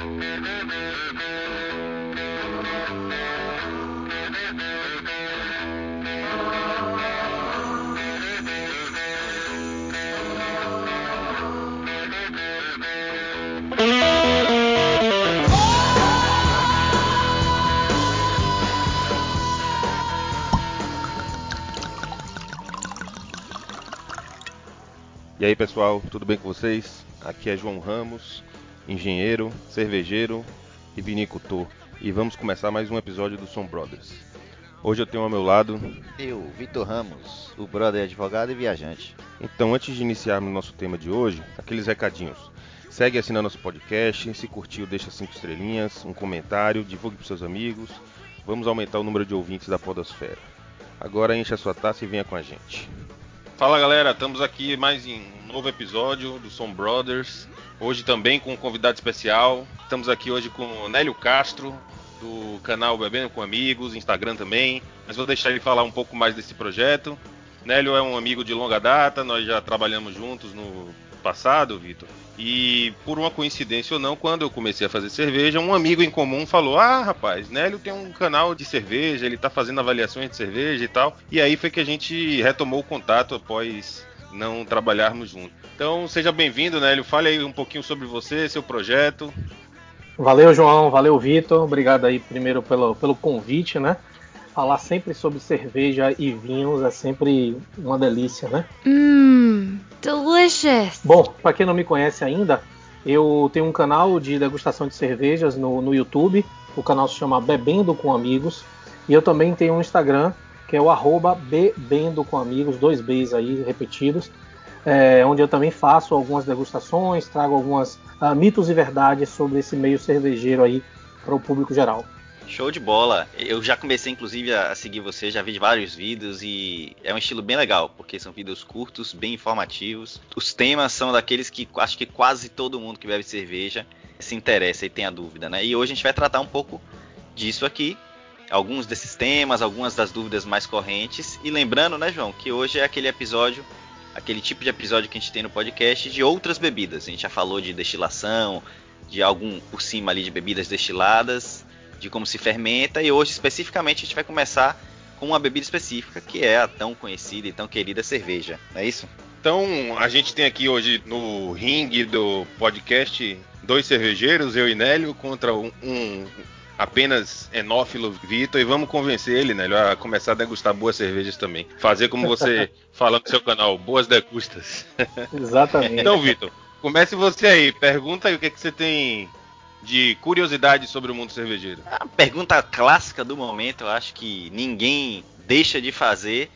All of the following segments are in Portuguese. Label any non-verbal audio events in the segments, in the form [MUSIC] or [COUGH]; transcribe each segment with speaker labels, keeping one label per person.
Speaker 1: E aí pessoal, tudo bem com vocês? Aqui é João Ramos, engenheiro, cervejeiro e vinicultor. E vamos começar mais um episódio do Som Brothers. Hoje eu tenho ao meu lado.
Speaker 2: Eu, Vitor Ramos, o brother advogado e viajante.
Speaker 1: Então, antes de iniciarmos nosso tema de hoje, aqueles recadinhos. Segue assinando nosso podcast, se curtiu, deixa cinco estrelinhas, um comentário, divulgue para seus amigos. Vamos aumentar o número de ouvintes da Podosfera. Agora encha a sua taça e venha com a gente. Fala galera, estamos aqui mais em um novo episódio do Som Brothers. Hoje também com um convidado especial. Estamos aqui hoje com o Nélio Castro, do canal Bebendo com Amigos, Instagram também. Mas vou deixar ele falar um pouco mais desse projeto. Nélio é um amigo de longa data, nós já trabalhamos juntos no passado, Vitor. E por uma coincidência ou não, quando eu comecei a fazer cerveja, um amigo em comum falou: Ah, rapaz, Nélio tem um canal de cerveja, ele tá fazendo avaliações de cerveja e tal. E aí foi que a gente retomou o contato após não trabalharmos juntos. Então seja bem-vindo, Nélio. Fale aí um pouquinho sobre você, seu projeto.
Speaker 3: Valeu, João. Valeu, Vitor. Obrigado aí primeiro pelo, pelo convite, né? Falar sempre sobre cerveja e vinhos é sempre uma delícia, né?
Speaker 4: Mmm, delicious.
Speaker 3: Bom, para quem não me conhece ainda, eu tenho um canal de degustação de cervejas no, no YouTube. O canal se chama Bebendo com Amigos. E eu também tenho um Instagram, que é o arroba Bebendo com Amigos, dois Bs aí repetidos. É, onde eu também faço algumas degustações, trago algumas uh, mitos e verdades sobre esse meio cervejeiro aí para o público geral.
Speaker 2: Show de bola. Eu já comecei, inclusive, a seguir você, já vi vários vídeos e é um estilo bem legal, porque são vídeos curtos, bem informativos. Os temas são daqueles que acho que quase todo mundo que bebe cerveja se interessa e tem a dúvida, né? E hoje a gente vai tratar um pouco disso aqui. Alguns desses temas, algumas das dúvidas mais correntes. E lembrando, né, João, que hoje é aquele episódio, aquele tipo de episódio que a gente tem no podcast de outras bebidas. A gente já falou de destilação, de algum por cima ali de bebidas destiladas de como se fermenta e hoje especificamente a gente vai começar com uma bebida específica que é a tão conhecida e tão querida cerveja, não é isso?
Speaker 1: Então a gente tem aqui hoje no ringue do podcast dois cervejeiros, eu e Nélio, contra um, um apenas enófilo Vitor e vamos convencer ele, Nélio, a começar a degustar boas cervejas também. Fazer como você [LAUGHS] fala no seu canal, boas degustas.
Speaker 3: Exatamente.
Speaker 1: então, Vitor, comece você aí. Pergunta aí o que, que você tem de curiosidade sobre o mundo cervejeiro?
Speaker 2: A pergunta clássica do momento, eu acho que ninguém deixa de fazer,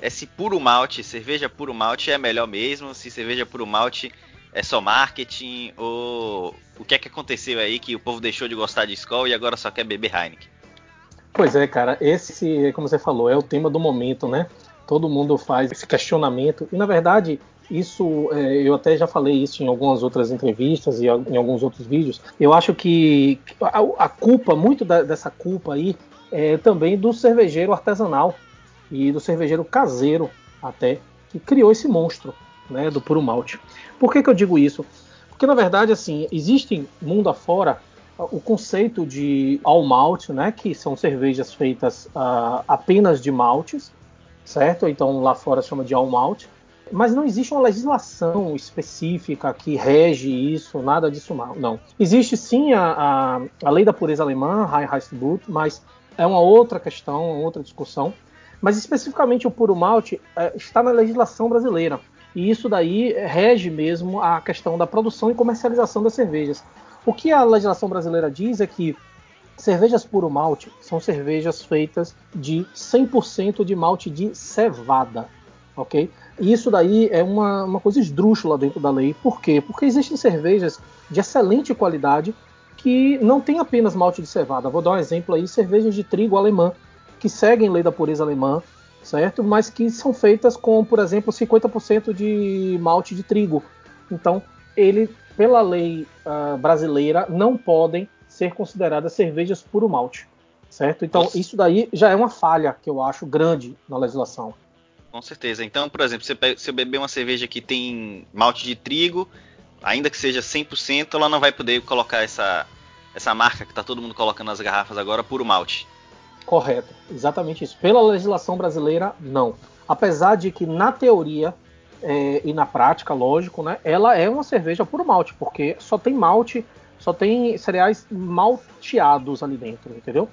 Speaker 2: é se puro malte, cerveja puro malte é melhor mesmo, se cerveja puro malte é só marketing, ou o que é que aconteceu aí que o povo deixou de gostar de Skol e agora só quer beber Heineken?
Speaker 3: Pois é, cara, esse, como você falou, é o tema do momento, né? Todo mundo faz esse questionamento, e na verdade isso, é, eu até já falei isso em algumas outras entrevistas e em alguns outros vídeos. Eu acho que a, culpa, muito dessa culpa aí, é também do cervejeiro artesanal e do cervejeiro caseiro, até, que criou esse monstro né, do puro malte. Por que, que eu digo isso? Porque na verdade, assim, existe mundo afora o conceito de all malt, né, que são cervejas feitas uh, apenas de maltes, certo? Então lá fora chama de all malt mas não existe uma legislação específica que rege isso, nada disso não. Existe sim a, a, a lei da pureza alemã, Reinheitsgebot, mas é uma outra questão, uma outra discussão. Mas especificamente o puro malte é, está na legislação brasileira. E isso daí rege mesmo a questão da produção e comercialização das cervejas. O que a legislação brasileira diz é que cervejas puro malte são cervejas feitas de 100% de malte de cevada, ok? E isso daí é uma, uma coisa esdrúxula dentro da lei. Por quê? Porque existem cervejas de excelente qualidade que não tem apenas malte de cevada. Vou dar um exemplo aí, cervejas de trigo alemã, que seguem lei da pureza alemã, certo? Mas que são feitas com, por exemplo, 50% de malte de trigo. Então, ele, pela lei uh, brasileira, não podem ser consideradas cervejas puro malte, certo? Então, isso daí já é uma falha que eu acho grande na legislação.
Speaker 2: Com certeza. Então, por exemplo, se eu beber uma cerveja que tem malte de trigo, ainda que seja 100%, ela não vai poder colocar essa, essa marca que tá todo mundo colocando nas garrafas agora, puro malte.
Speaker 3: Correto, exatamente isso. Pela legislação brasileira, não. Apesar de que na teoria é, e na prática, lógico, né, ela é uma cerveja puro malte, porque só tem malte, só tem cereais malteados ali dentro, entendeu?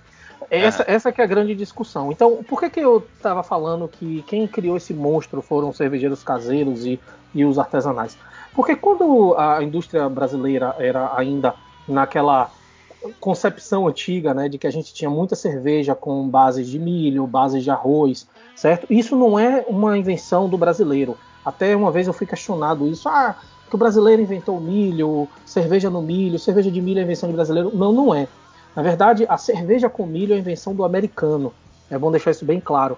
Speaker 3: Essa, é. essa que é a grande discussão. Então, por que, que eu estava falando que quem criou esse monstro foram os cervejeiros caseiros e, e os artesanais? Porque quando a indústria brasileira era ainda naquela concepção antiga, né, de que a gente tinha muita cerveja com bases de milho, bases de arroz, certo? Isso não é uma invenção do brasileiro. Até uma vez eu fui questionado isso, ah, que o brasileiro inventou milho, cerveja no milho, cerveja de milho é invenção de brasileiro. Não, não é. Na verdade, a cerveja com milho é invenção do americano. É bom deixar isso bem claro.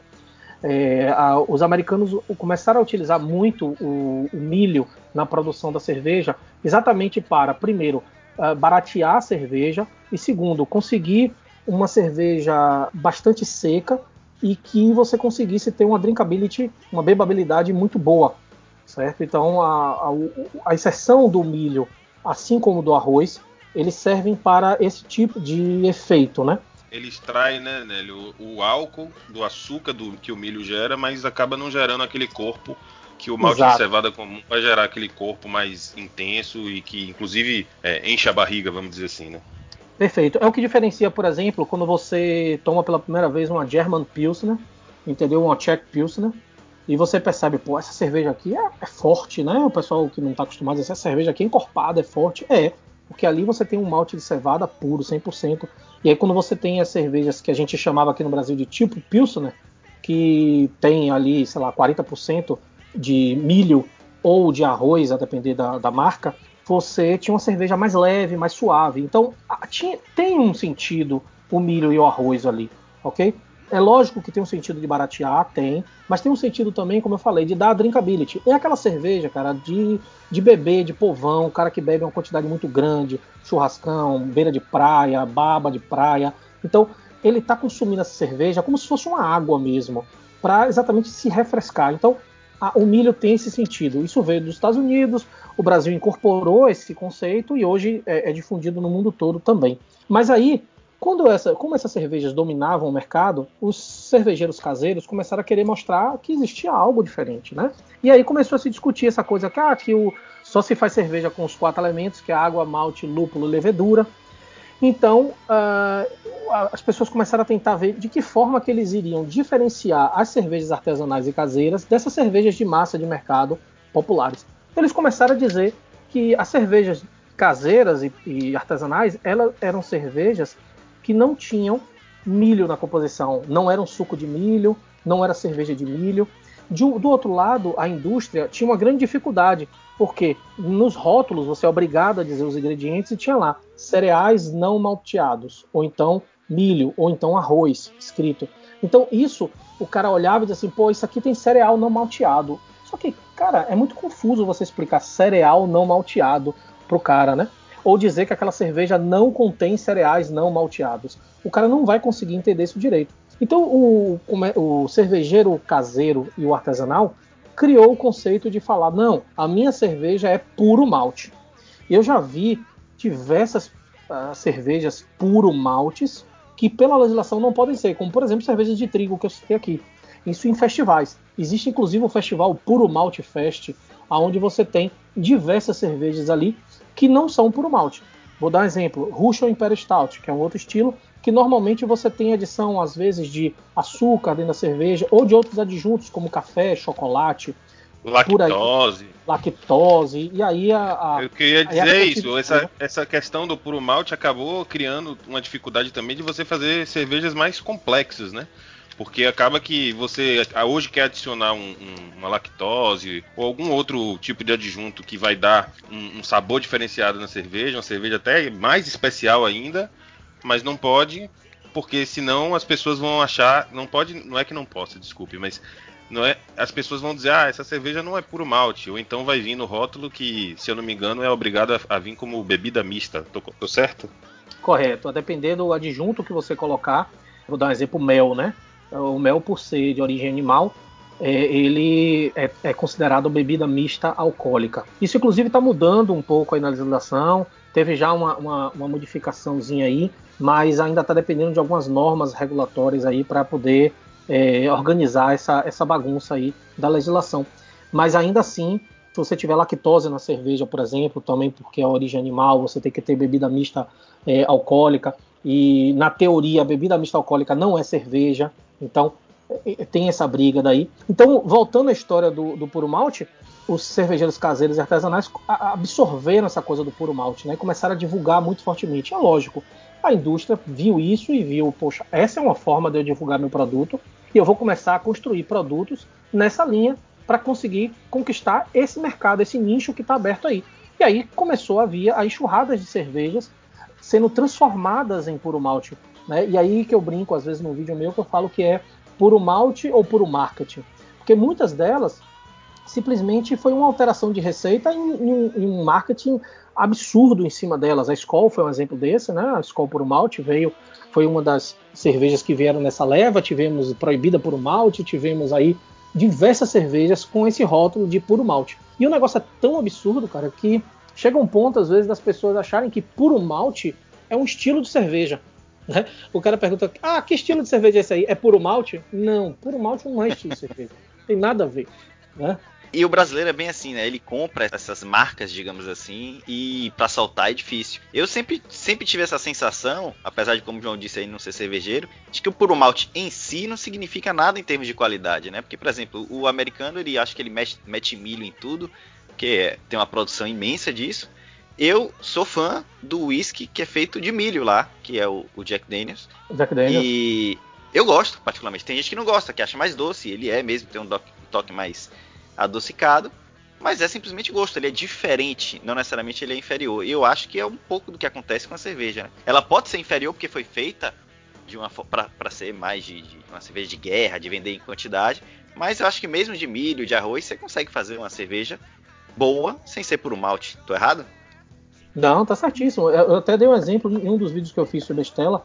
Speaker 3: É, a, os americanos começaram a utilizar muito o, o, milho na produção da cerveja, exatamente para, primeiro, uh, baratear a cerveja e, segundo, conseguir uma cerveja bastante seca e que você conseguisse ter uma drinkability, uma bebabilidade muito boa, certo? Então, a, a, a exceção do milho, assim como do arroz, eles servem para esse tipo de efeito, né?
Speaker 1: Ele extrai, né, Nélio, o, álcool do açúcar do que o milho gera, mas acaba não gerando aquele corpo que o malte Exato. de cevada comum vai gerar aquele corpo mais intenso e que, inclusive, é, enche a barriga, vamos dizer assim, né?
Speaker 3: Perfeito. É o que diferencia, por exemplo, quando você toma pela primeira vez uma German Pilsner, entendeu? Uma Czech Pilsner, e você percebe, pô, essa cerveja aqui é, é forte, né? O pessoal que não está acostumado a dizer, essa cerveja aqui é encorpada, é forte. É, porque ali você tem um malte de cevada puro, 100%. E aí quando você tem as cervejas que a gente chamava aqui no Brasil de tipo Pilsner, que tem ali, sei lá, 40% de milho ou de arroz, a depender da, da marca, você tinha uma cerveja mais leve, mais suave. Então tinha, tem um sentido o milho e o arroz ali, ok? É lógico que tem um sentido de baratear, tem, mas tem um sentido também, como eu falei, de dar drinkability. É aquela cerveja, cara, de, de beber, de povão, o cara que bebe uma quantidade muito grande, churrascão, beira de praia, baba de praia. Então, ele está consumindo essa cerveja como se fosse uma água mesmo, para exatamente se refrescar. Então, a, o milho tem esse sentido. Isso veio dos Estados Unidos, o Brasil incorporou esse conceito e hoje é, é difundido no mundo todo também. Mas aí quando essa, como essas cervejas dominavam o mercado, os cervejeiros caseiros começaram a querer mostrar que existia algo diferente, né? E aí começou a se discutir essa coisa que, ah, que o, só se faz cerveja com os quatro elementos, que é água, malte, lúpulo levedura. Então, uh, as pessoas começaram a tentar ver de que forma que eles iriam diferenciar as cervejas artesanais e caseiras dessas cervejas de massa de mercado populares. Eles começaram a dizer que as cervejas caseiras e, e artesanais elas eram cervejas que não tinham milho na composição. Não era um suco de milho, não era cerveja de milho. De, do outro lado, a indústria tinha uma grande dificuldade, porque nos rótulos você é obrigado a dizer os ingredientes e tinha lá cereais não malteados, ou então milho, ou então arroz escrito. Então isso, o cara olhava e dizia assim, pô, isso aqui tem cereal não malteado. Só que, cara, é muito confuso você explicar cereal não malteado pro cara, né? Ou dizer que aquela cerveja não contém cereais não malteados. O cara não vai conseguir entender isso direito. Então o, o cervejeiro caseiro e o artesanal criou o conceito de falar: não, a minha cerveja é puro malte. Eu já vi diversas uh, cervejas puro maltes que pela legislação não podem ser, como por exemplo cervejas de trigo que eu citei aqui. Isso em festivais. Existe inclusive o festival Puro Malte Fest, onde você tem diversas cervejas ali que não são puro malte. Vou dar um exemplo: Russian Imperial Stout, que é um outro estilo, que normalmente você tem adição, às vezes, de açúcar dentro da cerveja ou de outros adjuntos, como café, chocolate.
Speaker 1: Lactose. Aí,
Speaker 3: lactose. E aí a.
Speaker 1: a Eu queria dizer isso. Essa, essa questão do puro malte acabou criando uma dificuldade também de você fazer cervejas mais complexas, né? Porque acaba que você hoje quer adicionar um, um, uma lactose ou algum outro tipo de adjunto que vai dar um, um, sabor diferenciado na cerveja, uma cerveja até mais especial ainda, mas não pode, porque senão as pessoas vão achar. Não pode, não é que não possa, desculpe, mas não é, as pessoas vão dizer, ah, essa cerveja não é puro malte, ou então vai vir no rótulo que, se eu não me engano, é obrigado a, a vir como bebida mista. Tô, tô certo?
Speaker 3: Correto. A depender do adjunto que você colocar, vou dar um exemplo, mel, né? O mel, por ser de origem animal, é, ele é, é, considerado bebida mista alcoólica. Isso, inclusive, está mudando um pouco aí na legislação. teve já uma, uma, uma modificaçãozinha aí, mas ainda está dependendo de algumas normas regulatórias aí para poder é, organizar essa, essa bagunça aí da legislação. Mas ainda assim, se você tiver lactose na cerveja, por exemplo, também porque é origem animal, você tem que ter bebida mista é, alcoólica. E na teoria, a bebida mista alcoólica não é cerveja, então tem essa briga daí. Então, voltando à história do, do puro malte, os cervejeiros caseiros e artesanais absorveram essa coisa do puro malte, né? E começaram a divulgar muito fortemente. É lógico, a indústria viu isso e viu, poxa, essa é uma forma de eu divulgar meu produto e eu vou começar a construir produtos nessa linha para conseguir conquistar esse mercado, esse nicho que está aberto aí. E aí começou a vir as enxurradas de cervejas sendo transformadas em puro malte. Né? E aí que eu brinco, às vezes, no vídeo meu, que eu falo que é puro malte ou puro marketing. Porque muitas delas simplesmente foi uma alteração de receita em um marketing absurdo em cima delas. A Skol foi um exemplo desse, né? A Skol puro malte veio, foi uma das cervejas que vieram nessa leva. Tivemos proibida puro malte, tivemos aí diversas cervejas com esse rótulo de puro malte. E o negócio é tão absurdo, cara, que chega um ponto, às vezes, das pessoas acharem que puro malte é um estilo de cerveja. Né? O cara pergunta: Ah, que estilo de cerveja é esse aí? É puro malte? Não, puro malte não é estilo de cerveja. [LAUGHS] Tem nada a ver. Né?
Speaker 2: E o brasileiro é bem assim, né? Ele compra essas marcas, digamos assim, e para saltar é difícil. Eu sempre, sempre tive essa sensação, apesar de, como o João disse aí, não ser cervejeiro, de que o puro malte em si não significa nada em termos de qualidade, né? Porque, por exemplo, o americano, ele acha que ele mete, mete milho em tudo, que é, tem uma produção imensa disso. Eu sou fã do whisky que é feito de milho lá, que é o, o Jack Daniels.
Speaker 3: Jack Daniels.
Speaker 2: E eu gosto, particularmente. Tem gente que não gosta, que acha mais doce. Ele é mesmo, tem um toque mais adocicado, mas é simplesmente gosto, ele é diferente, não necessariamente ele é inferior. E eu acho que é um pouco do que acontece com a cerveja. Né? Ela pode ser inferior porque foi feita de uma para ser mais de, de, uma cerveja de guerra, de vender em quantidade, mas eu acho que mesmo de milho, de arroz, você consegue fazer uma cerveja boa sem ser por um malte. Tô errado?
Speaker 3: Não, tá certíssimo. Eu até dei um exemplo em um dos vídeos que eu fiz sobre a Estela,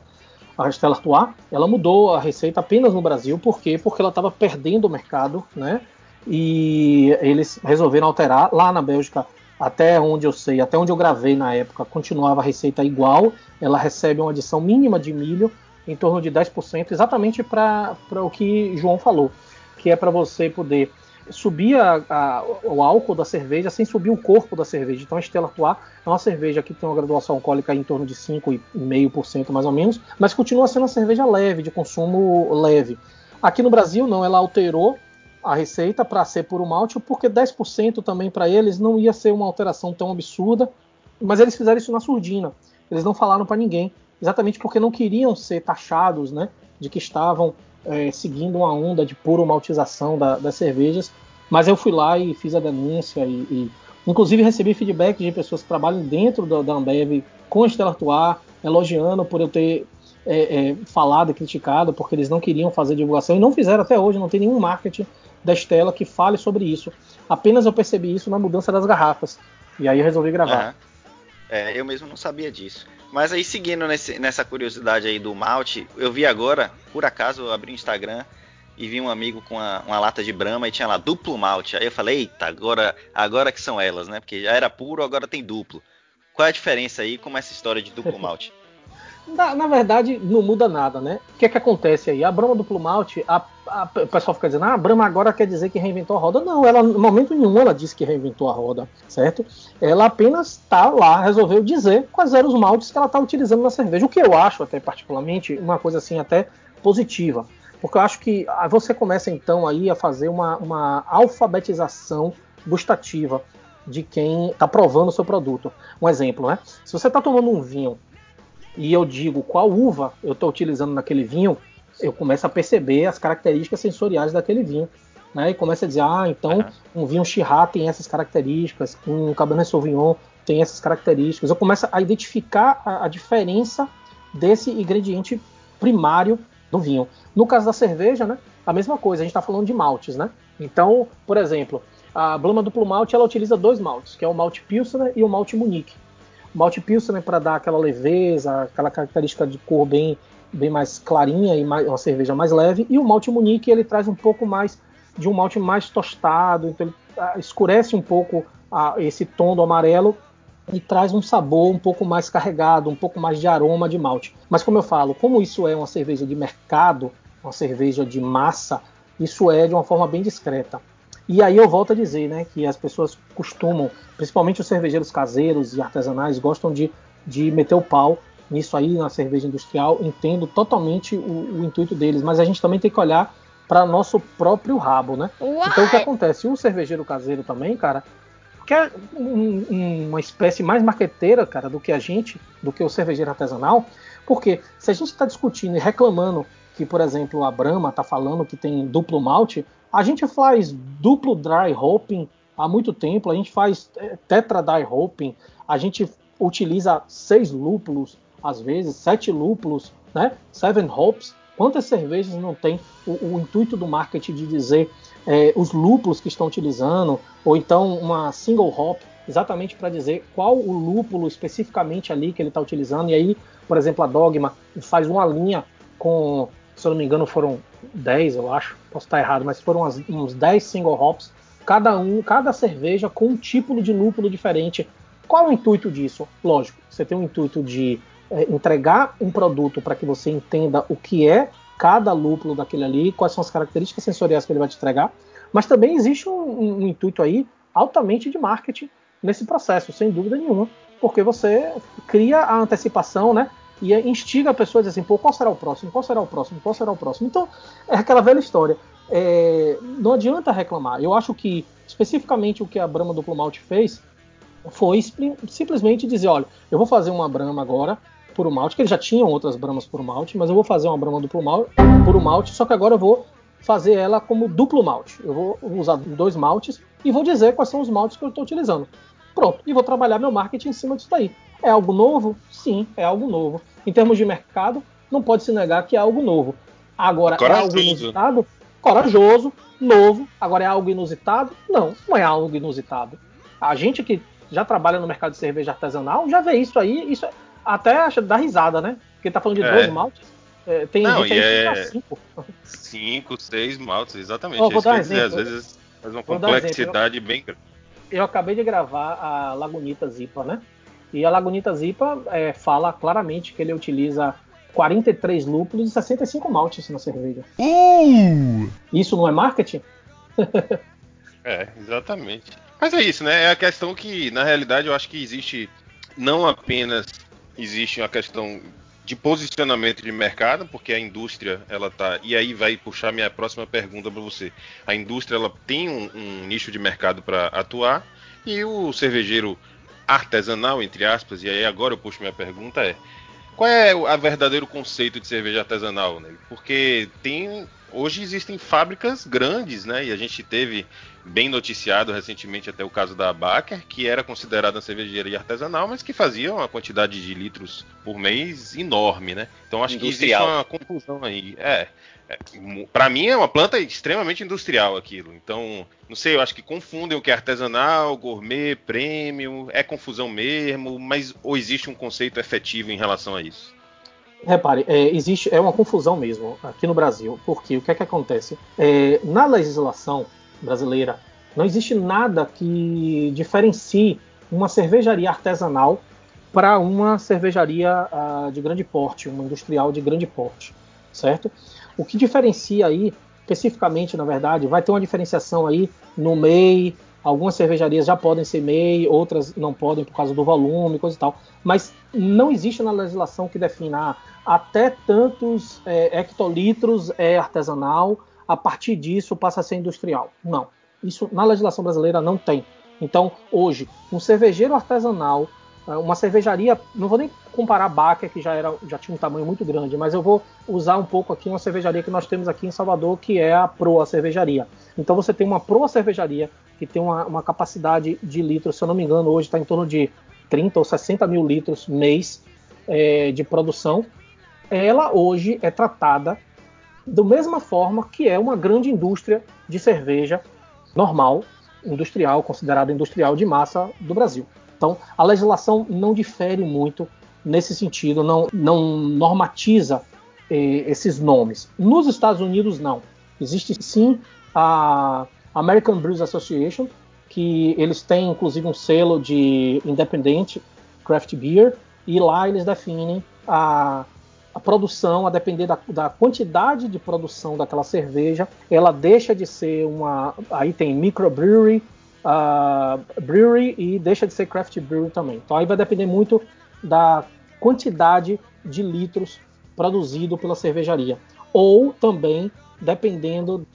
Speaker 3: a Estela Artois, ela mudou a receita apenas no Brasil, por quê? Porque ela estava perdendo o mercado, né? e eles resolveram alterar lá na Bélgica até onde eu sei, até onde eu gravei na época, continuava a receita igual, ela recebe uma adição mínima de milho, em torno de 10%, exatamente para o que João falou, que é para você poder subir a, a, o álcool da cerveja sem subir o corpo da cerveja. Então a Stella Artois é uma cerveja que tem uma graduação alcoólica em torno de 5,5% mais ou menos, mas continua sendo uma cerveja leve, de consumo leve. Aqui no Brasil não, ela alterou a receita para ser puro malte, porque 10% também para eles não ia ser uma alteração tão absurda, mas eles fizeram isso na surdina. Eles não falaram para ninguém, exatamente porque não queriam ser taxados, né, de que estavam é, seguindo uma onda de puro maltização da, das cervejas. Mas eu fui lá e fiz a denúncia e, e inclusive recebi feedback de pessoas que trabalham dentro da, da Ambev com a Stella Artois, elogiando por eu ter é, é, falado e criticado, porque eles não queriam fazer divulgação e não fizeram até hoje, não tem nenhum marketing da Estela que fale sobre isso. Apenas eu percebi isso na mudança das garrafas. E aí eu resolvi gravar. Uhum.
Speaker 2: É, eu mesmo não sabia disso. Mas aí, seguindo nesse, nessa curiosidade aí do malte, eu vi agora, por acaso, eu abri o Instagram e vi um amigo com uma, uma, lata de brama e tinha lá duplo malte. Aí eu falei, eita, agora, agora que são elas, né? Porque já era puro, agora tem duplo. Qual é a diferença aí com essa história de duplo malte?
Speaker 3: Na, na, verdade, não muda nada, né? O que é que acontece aí? A Brahma duplo malte, a, a, o pessoal fica dizendo, ah, a Brahma agora quer dizer que reinventou a roda. Não, ela, no momento nenhum, ela disse que reinventou a roda, certo? Ela apenas está lá, resolveu dizer quais eram os maltes que ela está utilizando na cerveja. O que eu acho, até particularmente, uma coisa assim, até positiva. Porque eu acho que ah, você começa então aí a fazer uma, uma alfabetização gustativa de quem está provando o seu produto. Um exemplo, né? Se você está tomando um vinho e eu digo qual uva eu estou utilizando naquele vinho, eu começo a perceber as características sensoriais daquele vinho. Né? E começo a dizer, ah, então uhum. um vinho Chirá tem essas características, um Cabernet Sauvignon tem essas características. Eu começo a identificar a, a diferença desse ingrediente primário do vinho. No caso da cerveja, né, a mesma coisa, a gente está falando de maltes, né? Então, por exemplo, a Blama Duplo Malte ela utiliza dois maltes, que é o malte Pilsner e o malte Munique. Malte Pilsner para dar aquela leveza, aquela característica de cor bem, bem mais clarinha e mais, uma cerveja mais leve. E o malte Munique ele traz um pouco mais de um malte mais tostado, então ele ah, escurece um pouco ah, esse tom do amarelo e traz um sabor um pouco mais carregado, um pouco mais de aroma de malte. Mas como eu falo, como isso é uma cerveja de mercado, uma cerveja de massa, isso é de uma forma bem discreta. E aí eu volto a dizer, né, que as pessoas costumam, principalmente os cervejeiros caseiros e artesanais, gostam de, de meter o pau nisso aí na cerveja industrial. Entendo totalmente o, o intuito deles, mas a gente também tem que olhar para nosso próprio rabo, né? Então o que acontece? O cervejeiro caseiro também, cara, quer um, um, uma espécie mais marqueteira, cara, do que a gente, do que o cervejeiro artesanal, porque se a gente está discutindo e reclamando que, por exemplo, a Brahma está falando que tem duplo malte, a gente faz duplo dry hopping há muito tempo, a gente faz é, tetra dry hopping, a gente utiliza seis lúpulos, às vezes sete lúpulos, né? Seven hops. Quantas cervejas não tem o, o intuito do marketing de dizer é, os lúpulos que estão utilizando, ou então uma single hop, exatamente para dizer qual o lúpulo especificamente ali que ele está utilizando. E aí, por exemplo, a Dogma faz uma linha com, se eu não me engano, foram 10, eu acho, posso estar errado, mas foram uns 10 single hops, cada um, cada cerveja com um tipo de lúpulo diferente. Qual é o intuito disso? Lógico, você tem o intuito de é, entregar um produto para que você entenda o que é cada lúpulo daquele ali, quais são as características sensoriais que ele vai te entregar, mas também existe um, um, um intuito aí altamente de marketing nesse processo, sem dúvida nenhuma, porque você cria a antecipação, né? E instiga a pessoa a dizer assim, pô, qual será o próximo? Qual será o próximo? Qual será o próximo? Então, é aquela velha história. É, não adianta reclamar. Eu acho que, especificamente, o que a Brahma Duplo Malte fez foi simplesmente dizer, olha, eu vou fazer uma Brahma agora, puro malte, que eles já tinham outras bramas puro malte, mas eu vou fazer uma brama duplo malte, puro malte, só que agora eu vou fazer ela como duplo malte. Eu vou usar dois maltes e vou dizer quais são os maltes que eu estou utilizando. Pronto, e vou trabalhar meu marketing em cima disso daí. É algo novo? Sim, é algo novo. Em termos de mercado, não pode se negar que é algo novo. Agora, Corajoso. é algo inusitado? Corajoso, novo. Agora, é algo inusitado? Não, não é algo inusitado. A gente que já trabalha no mercado de cerveja artesanal já vê isso aí. Isso é, até dá risada, né? Porque tá falando de é. dois maltes. É, tem
Speaker 1: não,
Speaker 3: gente
Speaker 1: aí é... que cinco. Cinco, seis maltes, exatamente. Oh,
Speaker 3: vou dar um exemplo.
Speaker 1: Dizer, às vezes faz uma complexidade bem grande.
Speaker 3: Eu acabei de gravar a Lagunita Zipa, né? E a Lagunita Zipa é, fala claramente que ele utiliza 43 lúpulos e 65 maltes na cerveja. Uh! Isso não é marketing? [LAUGHS]
Speaker 1: é, exatamente. Mas é isso, né? É a questão que, na realidade, eu acho que existe não apenas existe uma questão de posicionamento de mercado, porque a indústria ela tá e aí vai puxar minha próxima pergunta para você. A indústria ela tem um, um nicho de mercado para atuar e o cervejeiro artesanal entre aspas e aí agora eu puxo minha pergunta é qual é o verdadeiro conceito de cerveja artesanal, né? Porque tem hoje existem fábricas grandes, né? E a gente teve bem noticiado recentemente até o caso da Baker, que era considerada uma cervejaria artesanal, mas que fazia uma quantidade de litros por mês enorme, né? Então acho industrial. que existe uma confusão aí. É, para mim é uma planta extremamente industrial aquilo. Então, não sei, eu acho que confundem o que é artesanal, gourmet, prêmio, é confusão mesmo, mas ou existe um conceito efetivo em relação a isso?
Speaker 3: Repare, é, existe é uma confusão mesmo aqui no Brasil, porque o que é que acontece? É, na legislação brasileira, não existe nada que diferencie uma cervejaria artesanal para uma cervejaria uh, de grande porte, uma industrial de grande porte, certo? O que diferencia aí, especificamente, na verdade, vai ter uma diferenciação aí no MEI, Algumas cervejarias já podem ser MEI, outras não podem por causa do volume, coisa e tal. Mas não existe na legislação que defina ah, até tantos é, hectolitros é artesanal, a partir disso passa a ser industrial. Não. Isso na legislação brasileira não tem. Então, hoje, um cervejeiro artesanal uma cervejaria, não vou nem comparar a Baker, que já, era, já tinha um tamanho muito grande, mas eu vou usar um pouco aqui uma cervejaria que nós temos aqui em Salvador, que é a Proa Cervejaria. Então você tem uma Proa Cervejaria que tem uma, uma capacidade de litros, se eu não me engano, hoje está em torno de 30 ou 60 mil litros mês é, de produção. Ela hoje é tratada da mesma forma que é uma grande indústria de cerveja normal, industrial, considerada industrial de massa do Brasil. Então, a legislação não difere muito nesse sentido, não, não normatiza eh, esses nomes. Nos Estados Unidos, não. Existe sim a American Brews Association, que eles têm inclusive um selo de independente craft beer e lá eles definem a, a produção, a depender da, da, quantidade de produção daquela cerveja, ela deixa de ser uma. Aí tem microbrewery, uh, brewery e deixa de ser craft brewery também. Então aí vai depender muito da quantidade de litros produzido pela cervejaria. Ou também dependendo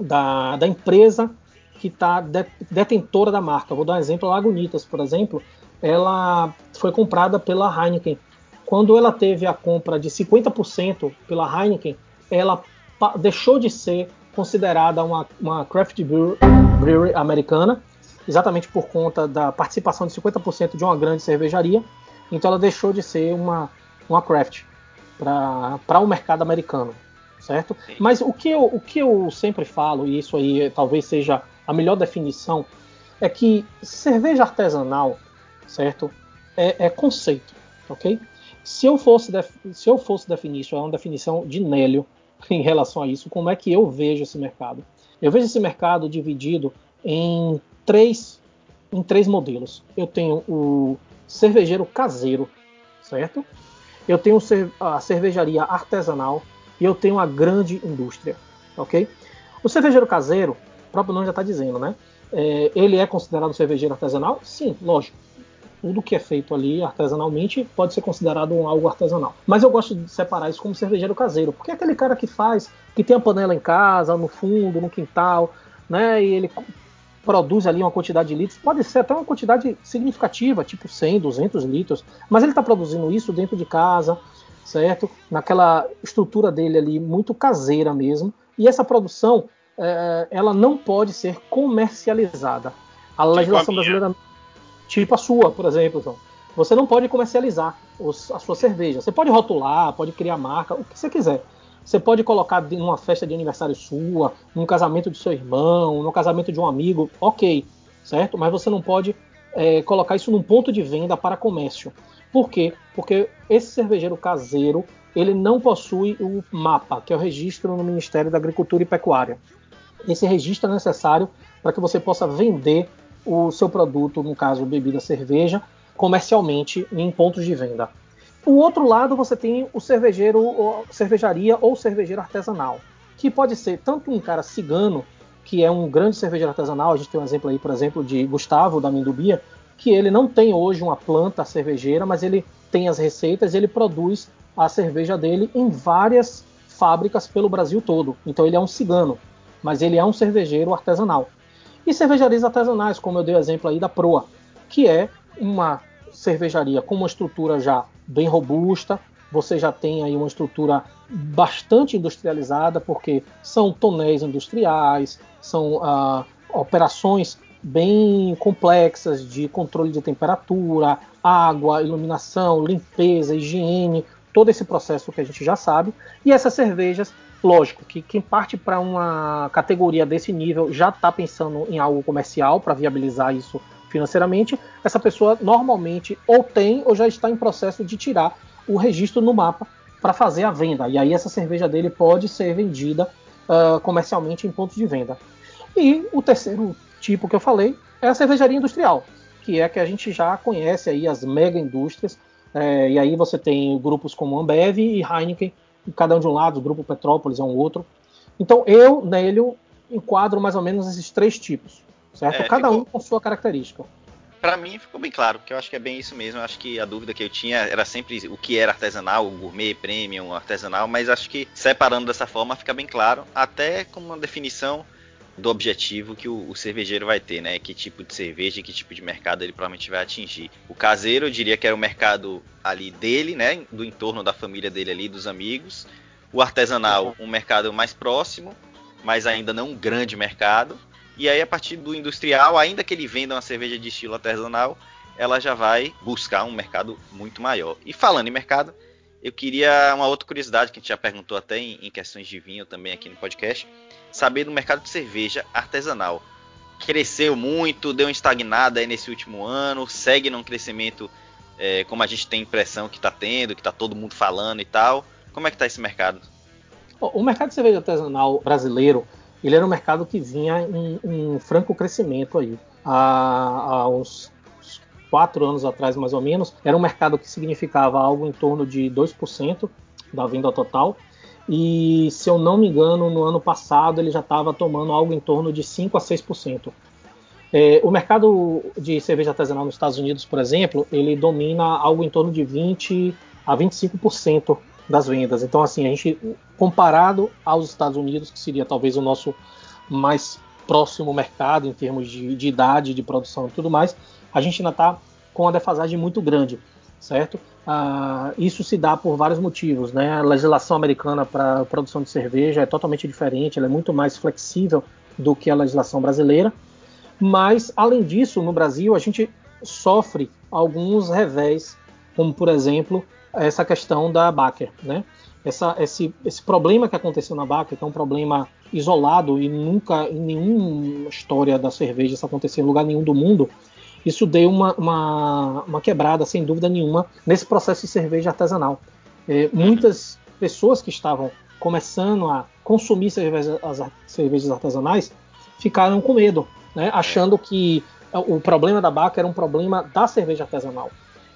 Speaker 3: da, da empresa que está de, detentora da marca. Vou dar um exemplo, a Lagunitas, por exemplo, ela foi comprada pela Heineken. Quando ela teve a compra de 50% pela Heineken, ela deixou de ser considerada uma, uma craft brewery americana, exatamente por conta da participação de 50% de uma grande cervejaria. Então ela deixou de ser uma, uma craft para o mercado americano, certo? Sim. Mas o que, eu, o que eu sempre falo, e isso aí talvez seja a melhor definição, é que cerveja artesanal, certo? É, é conceito, ok? Se eu fosse se eu fosse definir isso, é uma definição de Nélio [LAUGHS] em relação a isso, como é que eu vejo esse mercado? Eu vejo esse mercado dividido em três em três modelos. Eu tenho o cervejeiro caseiro, certo? Eu tenho a cervejaria artesanal e eu tenho a grande indústria, ok? O cervejeiro caseiro, o próprio nome já está dizendo, né? É, ele é considerado cervejeiro artesanal? Sim, lógico. Tudo que é feito ali artesanalmente pode ser considerado um algo artesanal. Mas eu gosto de separar isso como cervejeiro caseiro, porque é aquele cara que faz, que tem a panela em casa, no fundo, no quintal, né? E ele produz ali uma quantidade de litros, pode ser até uma quantidade significativa, tipo 100, 200 litros, mas ele está produzindo isso dentro de casa, certo? Naquela estrutura dele ali muito caseira mesmo. E essa produção, é, ela não pode ser comercializada. A tipo legislação a brasileira, tipo a sua, por exemplo, então, você não pode comercializar os, a sua cerveja. Você pode rotular, pode criar marca, o que você quiser. Você pode colocar numa festa de aniversário sua, num casamento de seu irmão, no casamento de um amigo, ok, certo? Mas você não pode é, colocar isso num ponto de venda para comércio. Por quê? Porque esse cervejeiro caseiro ele não possui o MAPA, que é o registro no Ministério da Agricultura e Pecuária. Esse registro é necessário para que você possa vender o seu produto, no caso bebida cerveja, comercialmente em pontos de venda. O outro lado você tem o cervejeiro, ou cervejaria ou cervejeiro artesanal, que pode ser tanto um cara cigano, que é um grande cervejeiro artesanal, a gente tem um exemplo aí, por exemplo, de Gustavo da Mindubia, que ele não tem hoje uma planta cervejeira, mas ele tem as receitas e ele produz a cerveja dele em várias fábricas pelo Brasil todo. Então ele é um cigano, mas ele é um cervejeiro artesanal. E cervejarias artesanais, como eu dei o exemplo aí da Proa, que é uma cervejaria com uma estrutura já bem robusta, você já tem aí uma estrutura bastante industrializada, porque são tonéis industriais, são ah, operações bem complexas de controle de temperatura, água, iluminação, limpeza, higiene, todo esse processo que a gente já sabe. E essas cervejas, lógico, que quem parte para uma categoria desse nível já está pensando em algo comercial para viabilizar isso financeiramente, essa pessoa normalmente ou tem ou já está em processo de tirar o registro no mapa para fazer a venda. E aí essa cerveja dele pode ser vendida uh, comercialmente em pontos de venda. E o terceiro tipo que eu falei é a cervejaria industrial, que é que a gente já conhece aí as mega indústrias. É, e aí você tem grupos como Ambev e Heineken, cada um de um lado, o grupo Petrópolis é um outro. Então eu, Nélio, enquadro mais ou menos esses três tipos certo? É, Cada ficou... um com sua característica.
Speaker 2: Para mim ficou bem claro, porque eu acho que é bem isso mesmo. Eu acho que a dúvida que eu tinha era sempre o que era artesanal, gourmet, premium, artesanal, mas acho que separando dessa forma fica bem claro, até com uma definição do objetivo que o, o, cervejeiro vai ter, né? Que tipo de cerveja, que tipo de mercado ele provavelmente vai atingir. O caseiro, eu diria que era o mercado ali dele, né? Do entorno da família dele ali, dos amigos. O artesanal, um mercado mais próximo, mas ainda não um grande mercado. E aí, a partir do industrial, ainda que ele venda uma cerveja de estilo artesanal, ela já vai buscar um mercado muito maior. E falando em mercado, eu queria uma outra curiosidade que a gente já perguntou até em, em questões de vinho também aqui no podcast, saber do mercado de cerveja artesanal. Cresceu muito, deu uma estagnada aí nesse último ano, segue num crescimento é, como a gente tem impressão que está tendo, que está todo mundo falando e tal. Como é que está esse mercado?
Speaker 3: O mercado de cerveja artesanal brasileiro ele era um mercado que vinha em, em franco crescimento aí. Há, há uns quatro anos atrás, mais ou menos, era um mercado que significava algo em torno de 2% da venda total. E se eu não me engano, no ano passado ele já estava tomando algo em torno de 5 a 6%. É, o mercado de cerveja artesanal nos Estados Unidos, por exemplo, ele domina algo em torno de 20 a 25% das vendas. Então, assim, a gente, comparado aos Estados Unidos, que seria talvez o nosso mais próximo mercado em termos de, de idade, de produção e tudo mais, a gente ainda está com uma defasagem muito grande, certo? Ah, isso se dá por vários motivos, né? A legislação americana para produção de cerveja é totalmente diferente, ela é muito mais flexível do que a legislação brasileira. Mas, além disso, no Brasil, a gente sofre alguns revés, como, por exemplo, essa questão da Baker, né? Essa, esse, esse problema que aconteceu na Baker, que é um problema isolado e nunca em nenhuma história da cerveja isso aconteceu em lugar nenhum do mundo, isso deu uma, uma, uma quebrada, sem dúvida nenhuma, nesse processo de cerveja artesanal. É, muitas pessoas que estavam começando a consumir cerveja, as cervejas artesanais ficaram com medo, né? achando que o problema da Baker era um problema da cerveja artesanal.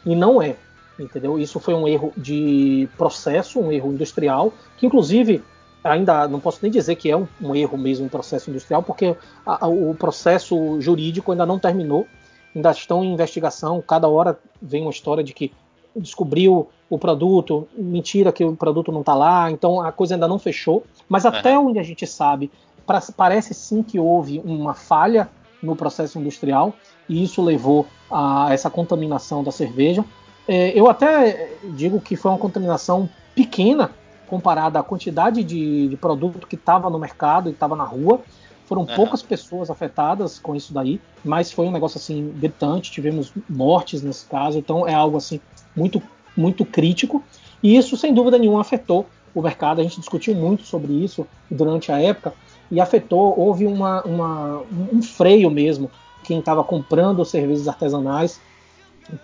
Speaker 3: E não é entendeu? Isso foi um erro de processo, um erro industrial, que inclusive ainda não posso nem dizer que é um, um erro mesmo em processo industrial, porque a, a, o processo jurídico ainda não terminou, ainda estão em investigação, cada hora vem uma história de que descobriu o produto, mentira que o produto não está lá, então a coisa ainda não fechou, mas até uhum. onde a gente sabe, pra, parece sim que houve uma falha no processo industrial e isso levou a essa contaminação da cerveja. É, eu até digo que foi uma contaminação pequena comparada à quantidade de, de produto que estava no mercado e estava na rua. Foram uhum. poucas pessoas afetadas com isso daí, mas foi um negócio assim gritante. Tivemos mortes nesse caso, então é algo assim muito muito crítico. E isso sem dúvida nenhuma afetou o mercado. A gente discutiu muito sobre isso durante a época e afetou. Houve uma, uma um freio mesmo quem estava comprando cervejas artesanais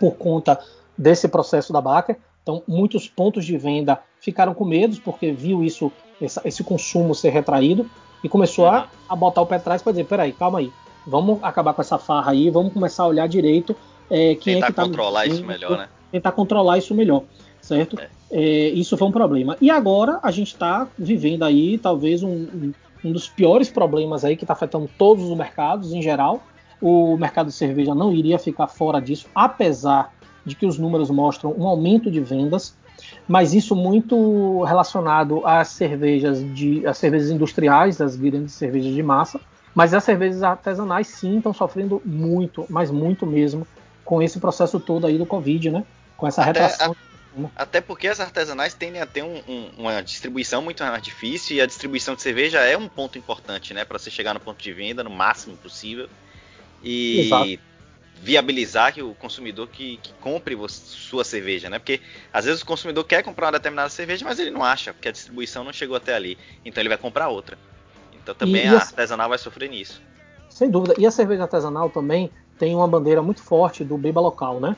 Speaker 3: por conta desse processo da Baker. Então, muitos pontos de venda ficaram com medo porque viu isso, esse consumo ser retraído e começou a, a botar o pé atrás para dizer: peraí, calma aí, vamos acabar com essa farra aí, vamos começar a olhar direito
Speaker 2: é, quem tentar é que tá controlar isso melhor, né?
Speaker 3: Tentar controlar isso melhor, certo? É. É, isso foi um problema. E agora a gente está vivendo aí talvez um, um, um, dos piores problemas aí que está afetando todos os mercados em geral. O mercado de cerveja não iria ficar fora disso, apesar de que os números mostram um aumento de vendas, mas isso muito relacionado às cervejas de às cervejas industriais, as grandes cervejas de massa, mas as cervejas artesanais sim estão sofrendo muito, mas muito mesmo com esse processo todo aí do Covid, né? Com essa até, retração.
Speaker 2: A, até porque as artesanais tendem a ter um, um, uma distribuição muito mais difícil e a distribuição de cerveja é um ponto importante, né? Para você chegar no ponto de venda no máximo possível. E Exato viabilizar que o consumidor que, que compre sua cerveja, né? Porque às vezes o consumidor quer comprar uma determinada cerveja, mas ele não acha, porque a distribuição não chegou até ali. Então ele vai comprar outra. Então também e, a, a artesanal vai sofrer nisso.
Speaker 3: Sem dúvida. E a cerveja artesanal também tem uma bandeira muito forte do beba local, né?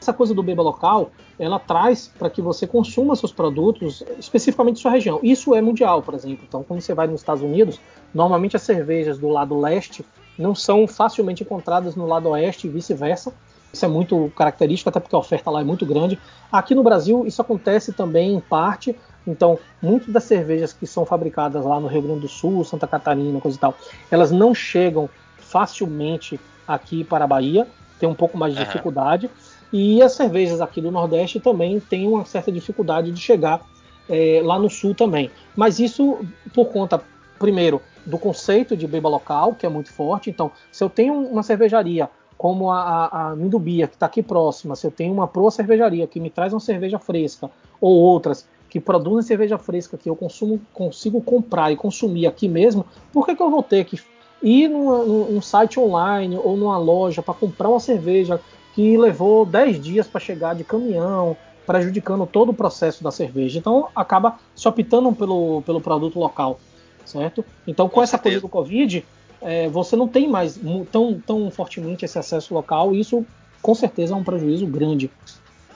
Speaker 3: Essa coisa do beba local, ela traz para que você consuma seus produtos especificamente sua região. Isso é mundial, por exemplo. Então, quando você vai nos Estados Unidos, normalmente as cervejas do lado leste não são facilmente encontradas no lado oeste e vice-versa. Isso é muito característico, até porque a oferta lá é muito grande. Aqui no Brasil, isso acontece também em parte. Então, muitas das cervejas que são fabricadas lá no Rio Grande do Sul, Santa Catarina, coisa e tal, elas não chegam facilmente aqui para a Bahia, tem um pouco mais de uhum. dificuldade. E as cervejas aqui do Nordeste também têm uma certa dificuldade de chegar é, lá no Sul também. Mas isso por conta, primeiro, do conceito de beba local, que é muito forte. Então, se eu tenho uma cervejaria como a, a, a Mindubia, que está aqui próxima, se eu tenho uma proa cervejaria que me traz uma cerveja fresca, ou outras que produzem cerveja fresca que eu consumo, consigo comprar e consumir aqui mesmo, por que, que eu vou ter que ir numa, num site online ou numa loja para comprar uma cerveja que levou 10 dias para chegar de caminhão, prejudicando todo o processo da cerveja? Então acaba se optando pelo, pelo produto local certo? Então, com, com essa certeza. coisa do Covid, é, você não tem mais tão, tão fortemente esse acesso local, e isso com certeza é um prejuízo grande.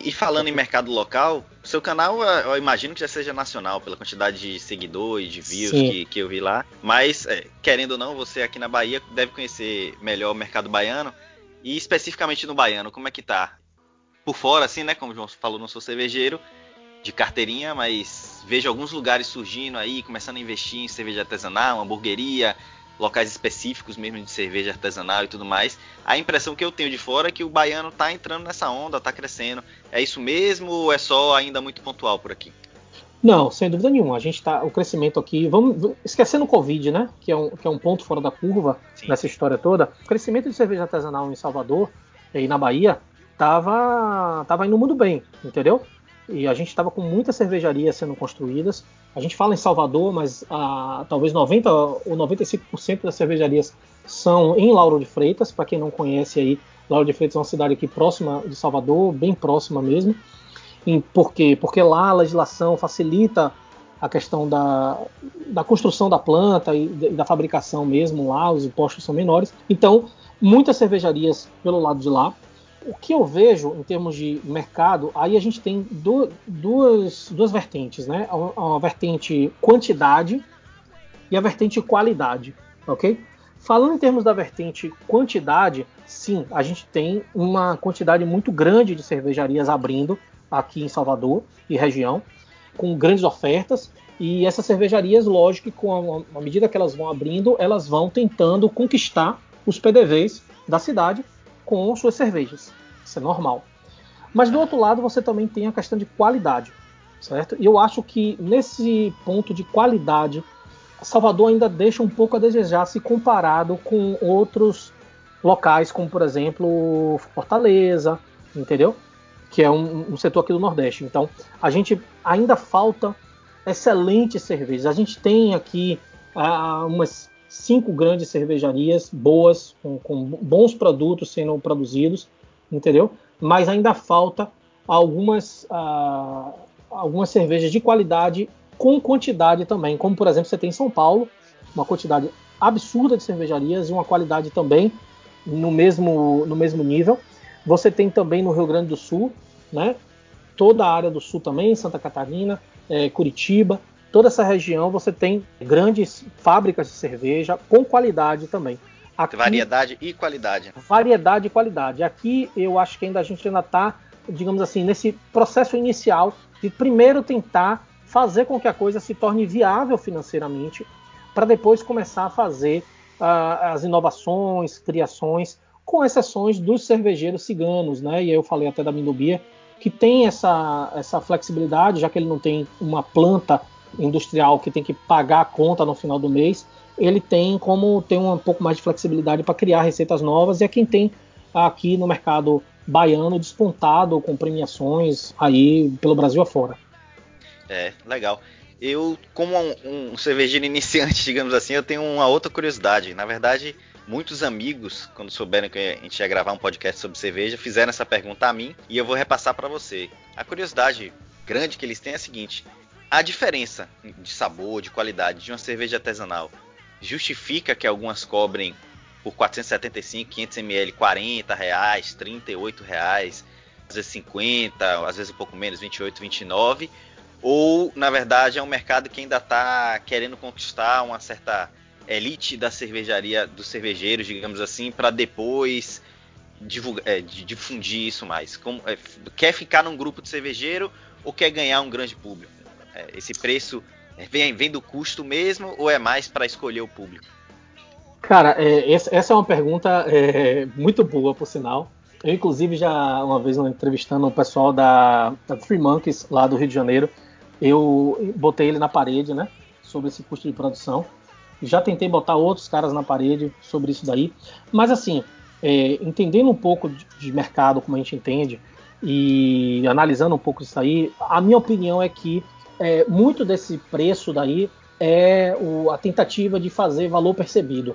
Speaker 2: E falando em mercado local, seu canal, eu imagino que já seja nacional, pela quantidade de seguidores, de views que, que, eu vi lá. Mas, é, querendo ou não, você aqui na Bahia deve conhecer melhor o mercado baiano. E especificamente no baiano, como é que tá? Por fora, assim, né? Como o João falou, não sou cervejeiro de carteirinha, mas vejo alguns lugares surgindo aí, começando a investir em cerveja artesanal, hamburgueria, locais específicos mesmo de cerveja artesanal e tudo mais. A impressão que eu tenho de fora é que o baiano tá entrando nessa onda, tá crescendo. É isso mesmo ou é só ainda muito pontual por aqui?
Speaker 3: Não, sem dúvida nenhuma. A gente tá. O crescimento aqui. Vamos. Esquecendo o Covid, né? Que é um, que é um ponto fora da curva Sim. nessa história toda. O crescimento de cerveja artesanal em Salvador e na Bahia tava, tava indo muito bem, entendeu? E a gente estava com muitas cervejarias sendo construídas. A gente fala em Salvador, mas ah, talvez 90 ou 95% das cervejarias são em Lauro de Freitas. Para quem não conhece aí, Lauro de Freitas é uma cidade aqui próxima de Salvador, bem próxima mesmo. E por quê? Porque lá a legislação facilita a questão da, da construção da planta e da fabricação mesmo lá, os impostos são menores. Então, muitas cervejarias pelo lado de lá o que eu vejo em termos de mercado, aí a gente tem do, duas, duas vertentes, né? A, vertente quantidade e a vertente qualidade, ok? Falando em termos da vertente quantidade, sim, a gente tem uma quantidade muito grande de cervejarias abrindo aqui em Salvador e região, com grandes ofertas. E essas cervejarias, lógico que com a, a medida que elas vão abrindo, elas vão tentando conquistar os PDVs da cidade com suas cervejas. Isso é normal. Mas do outro lado, você também tem a questão de qualidade, certo? E eu acho que nesse ponto de qualidade, Salvador ainda deixa um pouco a desejar se comparado com outros locais, como por exemplo Fortaleza, entendeu? Que é um, um setor aqui do Nordeste. Então, a gente ainda falta excelentes cervejas. A gente tem aqui ah, umas cinco grandes cervejarias boas, com, com, bons produtos sendo produzidos, entendeu? Mas ainda falta algumas, uh, algumas cervejas de qualidade com quantidade também, como por exemplo você tem em São Paulo, uma quantidade absurda de cervejarias e uma qualidade também no mesmo, no mesmo nível. Você tem também no Rio Grande do Sul, né? Toda a área do sul também, Santa Catarina, é, Curitiba, toda essa região você tem grandes fábricas de cerveja com qualidade também.
Speaker 2: Aqui, variedade e qualidade.
Speaker 3: Variedade e qualidade. Aqui eu acho que ainda a gente ainda está, digamos assim, nesse processo inicial de primeiro tentar fazer com que a coisa se torne viável financeiramente, para depois começar a fazer uh, as inovações, criações, com exceções dos cervejeiros ciganos, né? E eu falei até da Mindubia, que tem essa, essa flexibilidade, já que ele não tem uma planta industrial que tem que pagar a conta no final do mês, ele tem como ter um pouco mais de flexibilidade para criar receitas novas e é quem tem aqui no mercado baiano despontado com premiações aí pelo Brasil afora.
Speaker 2: É, legal. Eu, como um, um cervejeiro iniciante, [LAUGHS] digamos assim, eu tenho uma outra curiosidade. Na verdade, muitos amigos, quando souberam que a gente ia gravar um podcast sobre cerveja, fizeram essa pergunta a mim e eu vou repassar para você. A curiosidade grande que eles têm é a seguinte: a diferença de sabor, de qualidade de uma cerveja artesanal justifica que algumas cobrem por 475, 500 ml 40 reais, 38 reais, às vezes 50, às vezes um pouco menos, 28, 29, ou na verdade é um mercado que ainda está querendo conquistar uma certa elite da cervejaria, dos cervejeiros, digamos assim, para depois divulgar, é, difundir isso mais. Como, é, quer ficar num grupo de cervejeiro ou quer ganhar um grande público? É, esse preço vem, vem do custo mesmo ou é mais para escolher o público?
Speaker 3: Cara, é, essa é uma pergunta é, muito boa, por sinal. Eu, inclusive, já uma vez entrevistando o pessoal da, da Free Monkeys, lá do Rio de Janeiro, eu botei ele na parede, né? Sobre esse custo de produção. Já tentei botar outros caras na parede sobre isso daí. Mas, assim, é, entendendo um pouco de, de mercado, como a gente entende, e analisando um pouco isso aí, a minha opinião é que é, muito desse preço daí é o, a tentativa de fazer valor percebido,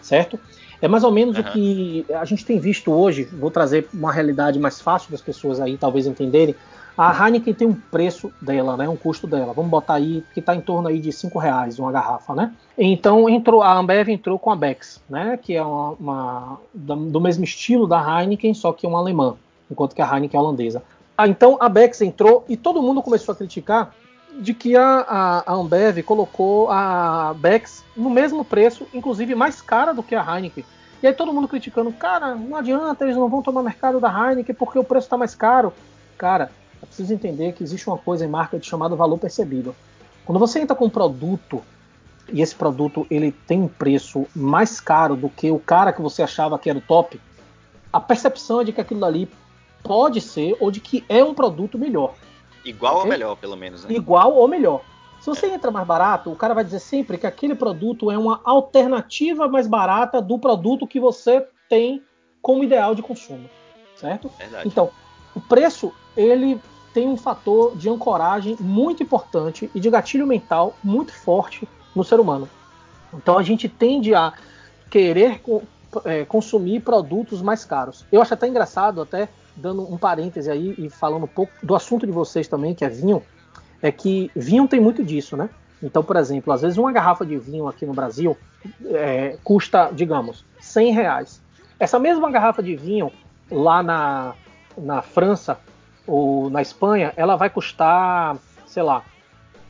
Speaker 3: certo? É mais ou menos uhum. o que a gente tem visto hoje. Vou trazer uma realidade mais fácil das pessoas aí talvez entenderem. A Heineken tem um preço dela, né, um custo dela. Vamos botar aí que está em torno aí de cinco reais uma garrafa, né? Então entrou a Ambev entrou com a Bex, né, que é uma, uma do mesmo estilo da Heineken, só que uma alemã, enquanto que a Heineken é holandesa. Ah, então a Bex entrou e todo mundo começou a criticar de que a, a, a Ambev colocou a Bex no mesmo preço, inclusive mais cara do que a Heineken. E aí todo mundo criticando, cara, não adianta, eles não vão tomar mercado da Heineken porque o preço está mais caro. Cara, é preciso entender que existe uma coisa em marketing chamada valor percebido. Quando você entra com um produto e esse produto ele tem um preço mais caro do que o cara que você achava que era o top, a percepção é de que aquilo ali pode ser ou de que é um produto melhor.
Speaker 2: Igual ou melhor, pelo menos. Né?
Speaker 3: Igual ou melhor. Se você é. entra mais barato, o cara vai dizer sempre que aquele produto é uma alternativa mais barata do produto que você tem como ideal de consumo, certo?
Speaker 2: Verdade.
Speaker 3: Então, o preço ele tem um fator de ancoragem muito importante e de gatilho mental muito forte no ser humano. Então a gente tende a querer é, consumir produtos mais caros. Eu acho até engraçado, até dando um parêntese aí e falando um pouco do assunto de vocês também, que é vinho, é que vinho tem muito disso, né? Então, por exemplo, às vezes uma garrafa de vinho aqui no Brasil é, custa, digamos, 100 reais. Essa mesma garrafa de vinho lá na, na França ou na Espanha, ela vai custar, sei lá,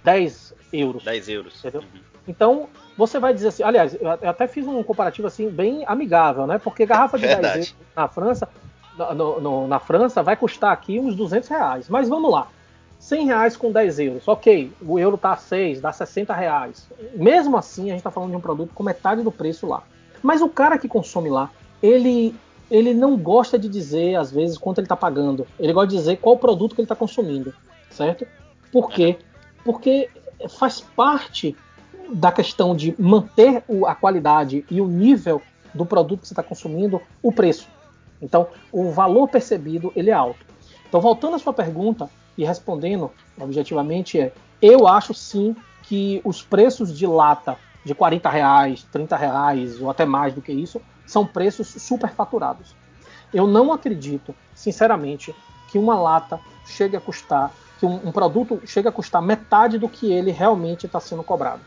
Speaker 3: 10 euros.
Speaker 2: 10 euros.
Speaker 3: Entendeu? Uhum. Então, você vai dizer assim, aliás, eu até fiz um comparativo assim bem amigável, né? Porque garrafa de 10 [LAUGHS] euros na França, no, no, na França vai custar aqui uns 200 reais. Mas vamos lá, 100 reais com 10 euros, ok, o euro tá a 6, dá 60 reais. Mesmo assim, a gente está falando de um produto com metade do preço lá. Mas o cara que consome lá, ele ele não gosta de dizer, às vezes, quanto ele está pagando. Ele gosta de dizer qual produto que ele está consumindo, certo? Por quê? Porque faz parte da questão de manter a qualidade e o nível do produto que você está consumindo, o preço. Então, o valor percebido ele é alto. Então, voltando à sua pergunta e respondendo objetivamente, é: eu acho sim que os preços de lata de 40 reais, 30 reais ou até mais do que isso são preços superfaturados. Eu não acredito, sinceramente, que uma lata chegue a custar, que um, um produto chegue a custar metade do que ele realmente está sendo cobrado.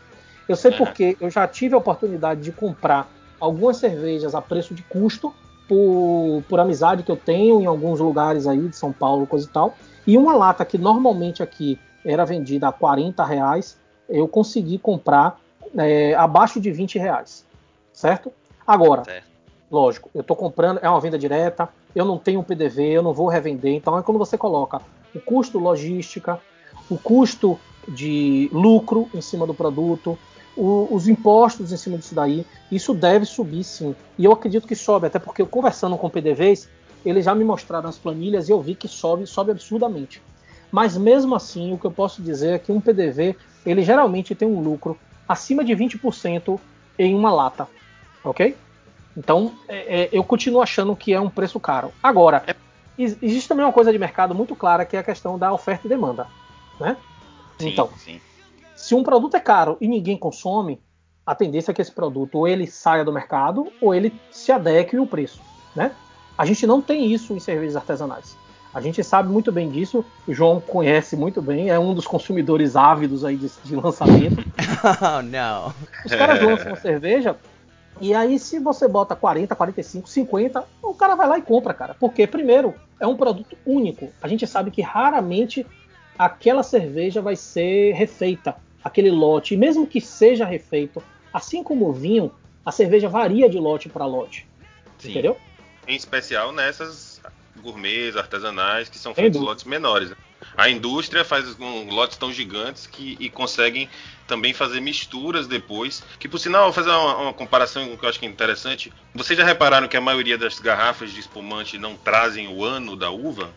Speaker 3: Eu sei porque eu já tive a oportunidade de comprar algumas cervejas a preço de custo por, por amizade que eu tenho em alguns lugares aí de São Paulo, coisa e tal. E uma lata que normalmente aqui era vendida a 40 reais, eu consegui comprar é, abaixo de 20 reais, certo? Agora, certo. lógico, eu estou comprando, é uma venda direta, eu não tenho PDV, eu não vou revender, então é quando você coloca o custo logística, o custo de lucro em cima do produto, o, os impostos em cima disso daí, isso deve subir sim. E eu acredito que sobe, até porque eu conversando com PDVs, eles já me mostraram as planilhas e eu vi que sobe, sobe absurdamente. Mas mesmo assim, o que eu posso dizer é que um PDV, ele geralmente tem um lucro acima de 20% em uma lata, ok? Então, é, é, eu continuo achando que é um preço caro. Agora, é, existe também uma coisa de mercado muito clara que é a questão da oferta e demanda, né?
Speaker 2: Sim,
Speaker 3: então,
Speaker 2: sim.
Speaker 3: Se um produto é caro e ninguém consome, a tendência é que esse produto ou ele saia do mercado ou ele se adeque o preço, né? A gente não tem isso em cervejas artesanais. A gente sabe muito bem disso, o João conhece muito bem, é um dos consumidores ávidos aí de, de lançamento. [LAUGHS]
Speaker 5: oh, não.
Speaker 3: Os caras lançam uma cerveja e aí se você bota 40, 45, 50, o cara vai lá e compra, cara. Porque primeiro, é um produto único. A gente sabe que raramente aquela cerveja vai ser refeita aquele lote, e mesmo que seja refeito, assim como o vinho, a cerveja varia de lote para lote. Sim. Entendeu?
Speaker 1: Em especial nessas gourmets, artesanais, que são feitos lotes menores. Né? A indústria faz um, lotes tão gigantes que e conseguem também fazer misturas depois. Que por sinal, vou fazer uma, uma, comparação que eu acho que é interessante. Vocês já repararam que a maioria das garrafas de espumante não trazem o ano da uva?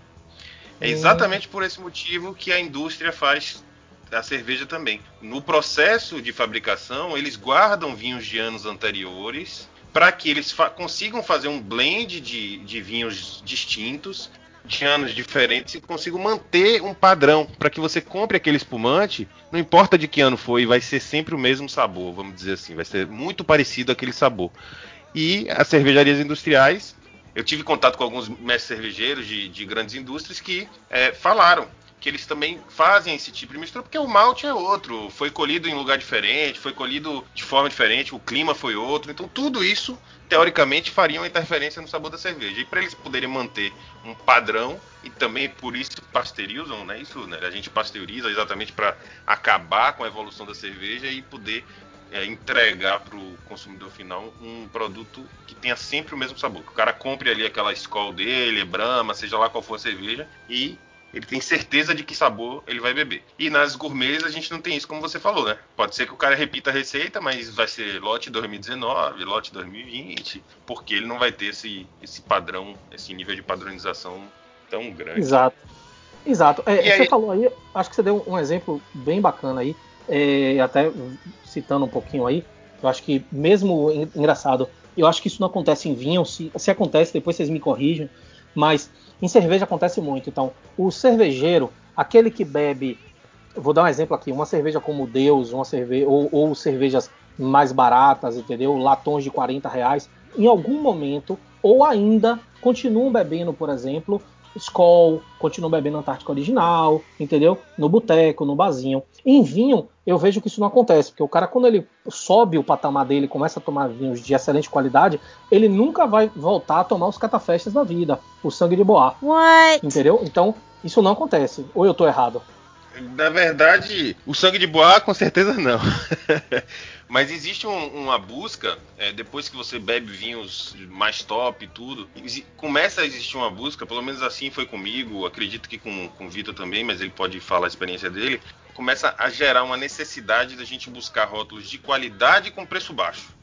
Speaker 1: É hum. exatamente por esse motivo que a indústria faz a cerveja também. No processo de fabricação, eles guardam vinhos de anos anteriores para que eles fa consigam fazer um blend de, de vinhos distintos, de anos diferentes e consigam manter um padrão para que você compre aquele espumante, não importa de que ano foi, vai ser sempre o mesmo sabor, vamos dizer assim, vai ser muito parecido aquele sabor. E as cervejarias industriais, eu tive contato com alguns mestres cervejeiros de, de grandes indústrias que é, falaram que eles também fazem esse tipo de mistura, porque o malte é outro, foi colhido em lugar diferente, foi colhido de forma diferente, o clima foi outro, então tudo isso teoricamente faria uma interferência no sabor da cerveja. E para eles poderem manter um padrão e também por isso pasteurizam, né? Isso, né? A gente pasteuriza exatamente para acabar com a evolução da cerveja e poder é, entregar para o consumidor final um produto que tenha sempre o mesmo sabor. Que o cara compre ali aquela escola dele, Brahma, seja lá qual for a cerveja, e ele tem certeza de que sabor ele vai beber. E nas gourmets a gente não tem isso, como você falou, né? Pode ser que o cara repita a receita, mas vai ser lote 2019, lote 2020, porque ele não vai ter esse, esse padrão, esse nível de padronização tão grande.
Speaker 3: Exato. Exato. É, você
Speaker 1: aí...
Speaker 3: falou aí, acho que você deu um exemplo bem bacana aí, é, até citando um pouquinho aí, eu acho que mesmo engraçado, eu acho que isso não acontece em vinho, se, se acontece, depois vocês me corrigem, mas em cerveja acontece muito. Então, o cervejeiro, aquele que bebe, vou dar um exemplo aqui, uma cerveja como Deus, uma cerveja ou, ou cervejas mais baratas, entendeu? Latões de 40 reais, em algum momento, ou ainda continuam bebendo, por exemplo, Skol, continuam bebendo Antártica Original, entendeu? No boteco, no barzinho. Em vinho, eu vejo que isso não acontece, porque o cara, quando ele sobe o patamar dele, começa a tomar vinhos de excelente qualidade, ele nunca vai voltar a tomar os catafestes da vida, o sangue de boa.
Speaker 4: What?
Speaker 3: Entendeu? Então, isso não acontece. Ou eu tô errado?
Speaker 1: Na verdade, o sangue de boa, com certeza não. [LAUGHS] Mas existe um, uma busca, é, depois que você bebe vinhos mais top e tudo, começa a existir uma busca, pelo menos assim foi comigo, acredito que com, com o Vitor também, mas ele pode falar a experiência dele, começa a gerar uma necessidade da gente buscar rótulos de qualidade com preço baixo.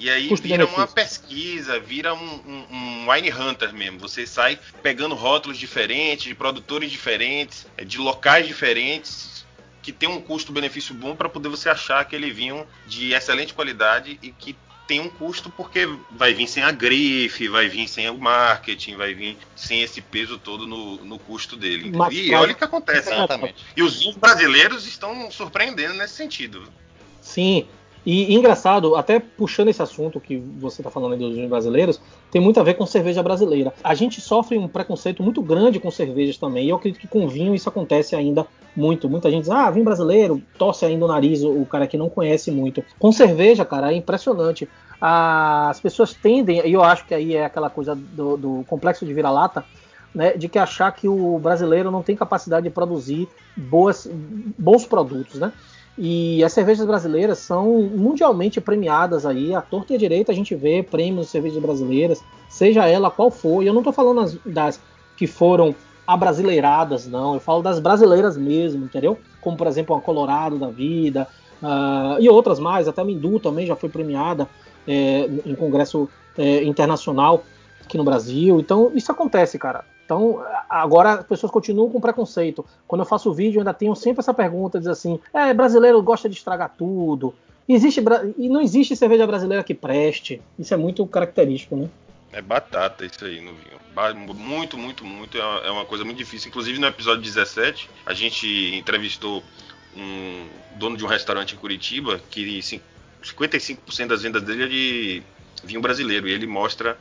Speaker 1: E aí vira uma pesquisa, vira um, um, um, wine hunter mesmo. Você sai pegando rótulos diferentes, de produtores diferentes, é, de locais diferentes, que tem um custo-benefício bom para poder você achar aquele vinho de excelente qualidade e que tem um custo porque vai vir sem a grife, vai vir sem o marketing, vai vir sem esse peso todo no, no custo dele. Mas, e olha o que acontece.
Speaker 2: Exatamente.
Speaker 1: E os vinhos brasileiros estão surpreendendo nesse sentido.
Speaker 3: Sim, e, engraçado, até puxando esse assunto que você está falando aí dos vinhos brasileiros, tem muito a ver com cerveja brasileira. A gente sofre um preconceito muito grande com cervejas também, e eu acredito que com vinho isso acontece ainda muito. Muita gente diz, ah, vinho brasileiro, torce ainda o nariz, o cara que não conhece muito. Com cerveja, cara, é impressionante. As pessoas tendem, e eu acho que aí é aquela coisa do, do complexo de vira-lata, né, de que achar que o brasileiro não tem capacidade de produzir boas, bons produtos, né? E as cervejas brasileiras são mundialmente premiadas aí, à torta e à direita a gente vê prêmios de cervejas brasileiras, seja ela qual for. E eu não estou falando das, das, que foram abrasileiradas, não. Eu falo das brasileiras mesmo, entendeu? Como, por exemplo, a Colorado da vida uh, e outras mais. Até a Mindu também já foi premiada é, em congresso é, internacional aqui no Brasil. Então, isso acontece, cara. Então, agora as pessoas continuam com preconceito. Quando eu faço vídeo, eu ainda tenho sempre essa pergunta, diz assim, é, brasileiro gosta de estragar tudo. Existe, e não existe cerveja brasileira que preste. Isso é muito característico, né?
Speaker 1: É batata isso aí no vinho. Muito, muito, muito. É, é uma coisa muito difícil. Inclusive no episódio 17, a gente entrevistou um dono de um restaurante em Curitiba que 55% das vendas dele é de vinho brasileiro. E ele mostra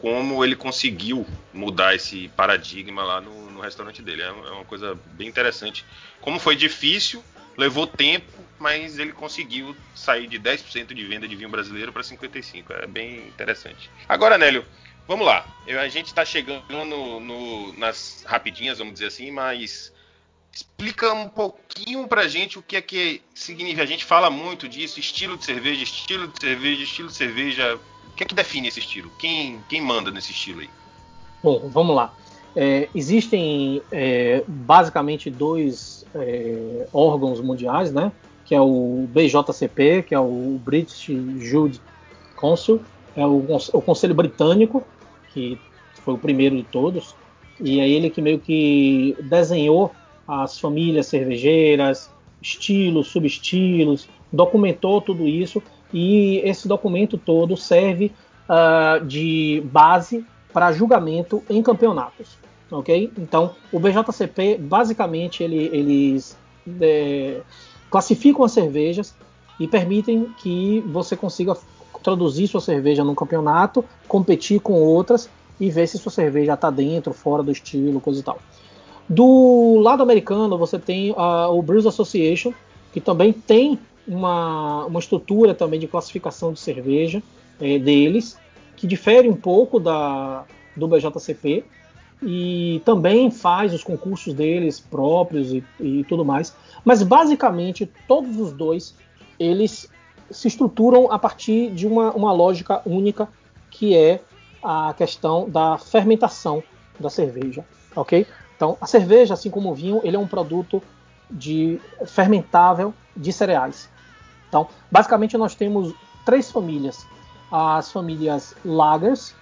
Speaker 1: como ele conseguiu mudar esse paradigma lá no, no restaurante dele. É, é uma coisa bem interessante. Como foi difícil, levou tempo, mas ele conseguiu sair de 10% de venda de vinho brasileiro para 55%. É bem interessante. Agora, Nélio, vamos lá. A gente está chegando no, no, nas rapidinhas, vamos dizer assim, mas explica um pouquinho pra gente o que é que significa. A gente fala muito disso, estilo de cerveja, estilo de cerveja, estilo de cerveja que é que define esse estilo? Quem, quem manda nesse estilo aí?
Speaker 3: Bom, vamos lá. É, existem é, basicamente dois é, órgãos mundiais, né? Que é o BJCP, que é o British Jude Council, é o, o Conselho Britânico, que foi o primeiro de todos, e é ele que meio que desenhou as famílias cervejeiras, estilos, subestilos, documentou tudo isso e esse documento todo serve uh, de base para julgamento em campeonatos, ok? Então, o BJCP basicamente ele, eles é, classificam as cervejas e permitem que você consiga traduzir sua cerveja num campeonato, competir com outras e ver se sua cerveja está dentro, fora do estilo, coisa e tal. Do lado americano, você tem uh, o Brewers Association, que também tem uma, uma estrutura também de classificação de cerveja é, deles, que difere um pouco da, do BJCP e também faz os concursos deles próprios e, e tudo mais. Mas basicamente todos os dois eles se estruturam a partir de uma, uma lógica única que é a questão da fermentação da cerveja, ok? Então a cerveja, assim como o vinho, ele é um produto de fermentável de cereais. Então, basicamente nós temos três famílias: as famílias lagers,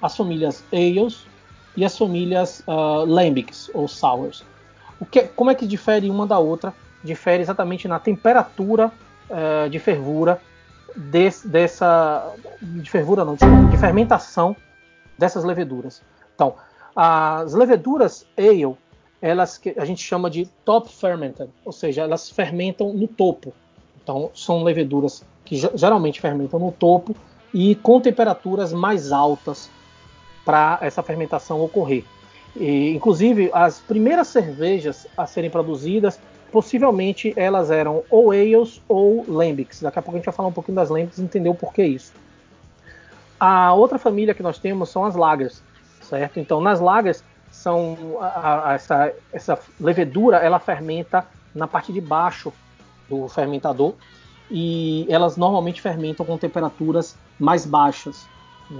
Speaker 3: as famílias ales e as famílias uh, lambics ou sours. O que, como é que difere uma da outra? Difere exatamente na temperatura uh, de fervura desse, dessa de fervura não, de fermentação dessas leveduras. Então, as leveduras ale, elas que a gente chama de top fermented, ou seja, elas fermentam no topo. Então, são leveduras que geralmente fermentam no topo e com temperaturas mais altas para essa fermentação ocorrer. E, inclusive, as primeiras cervejas a serem produzidas, possivelmente elas eram ou ales ou lambics. Daqui a pouco a gente vai falar um pouquinho das lambics e entender o porquê isso. A outra família que nós temos são as lagers, certo? Então, nas lagers são a, a, essa, essa levedura, ela fermenta na parte de baixo do fermentador e elas normalmente fermentam com temperaturas mais baixas,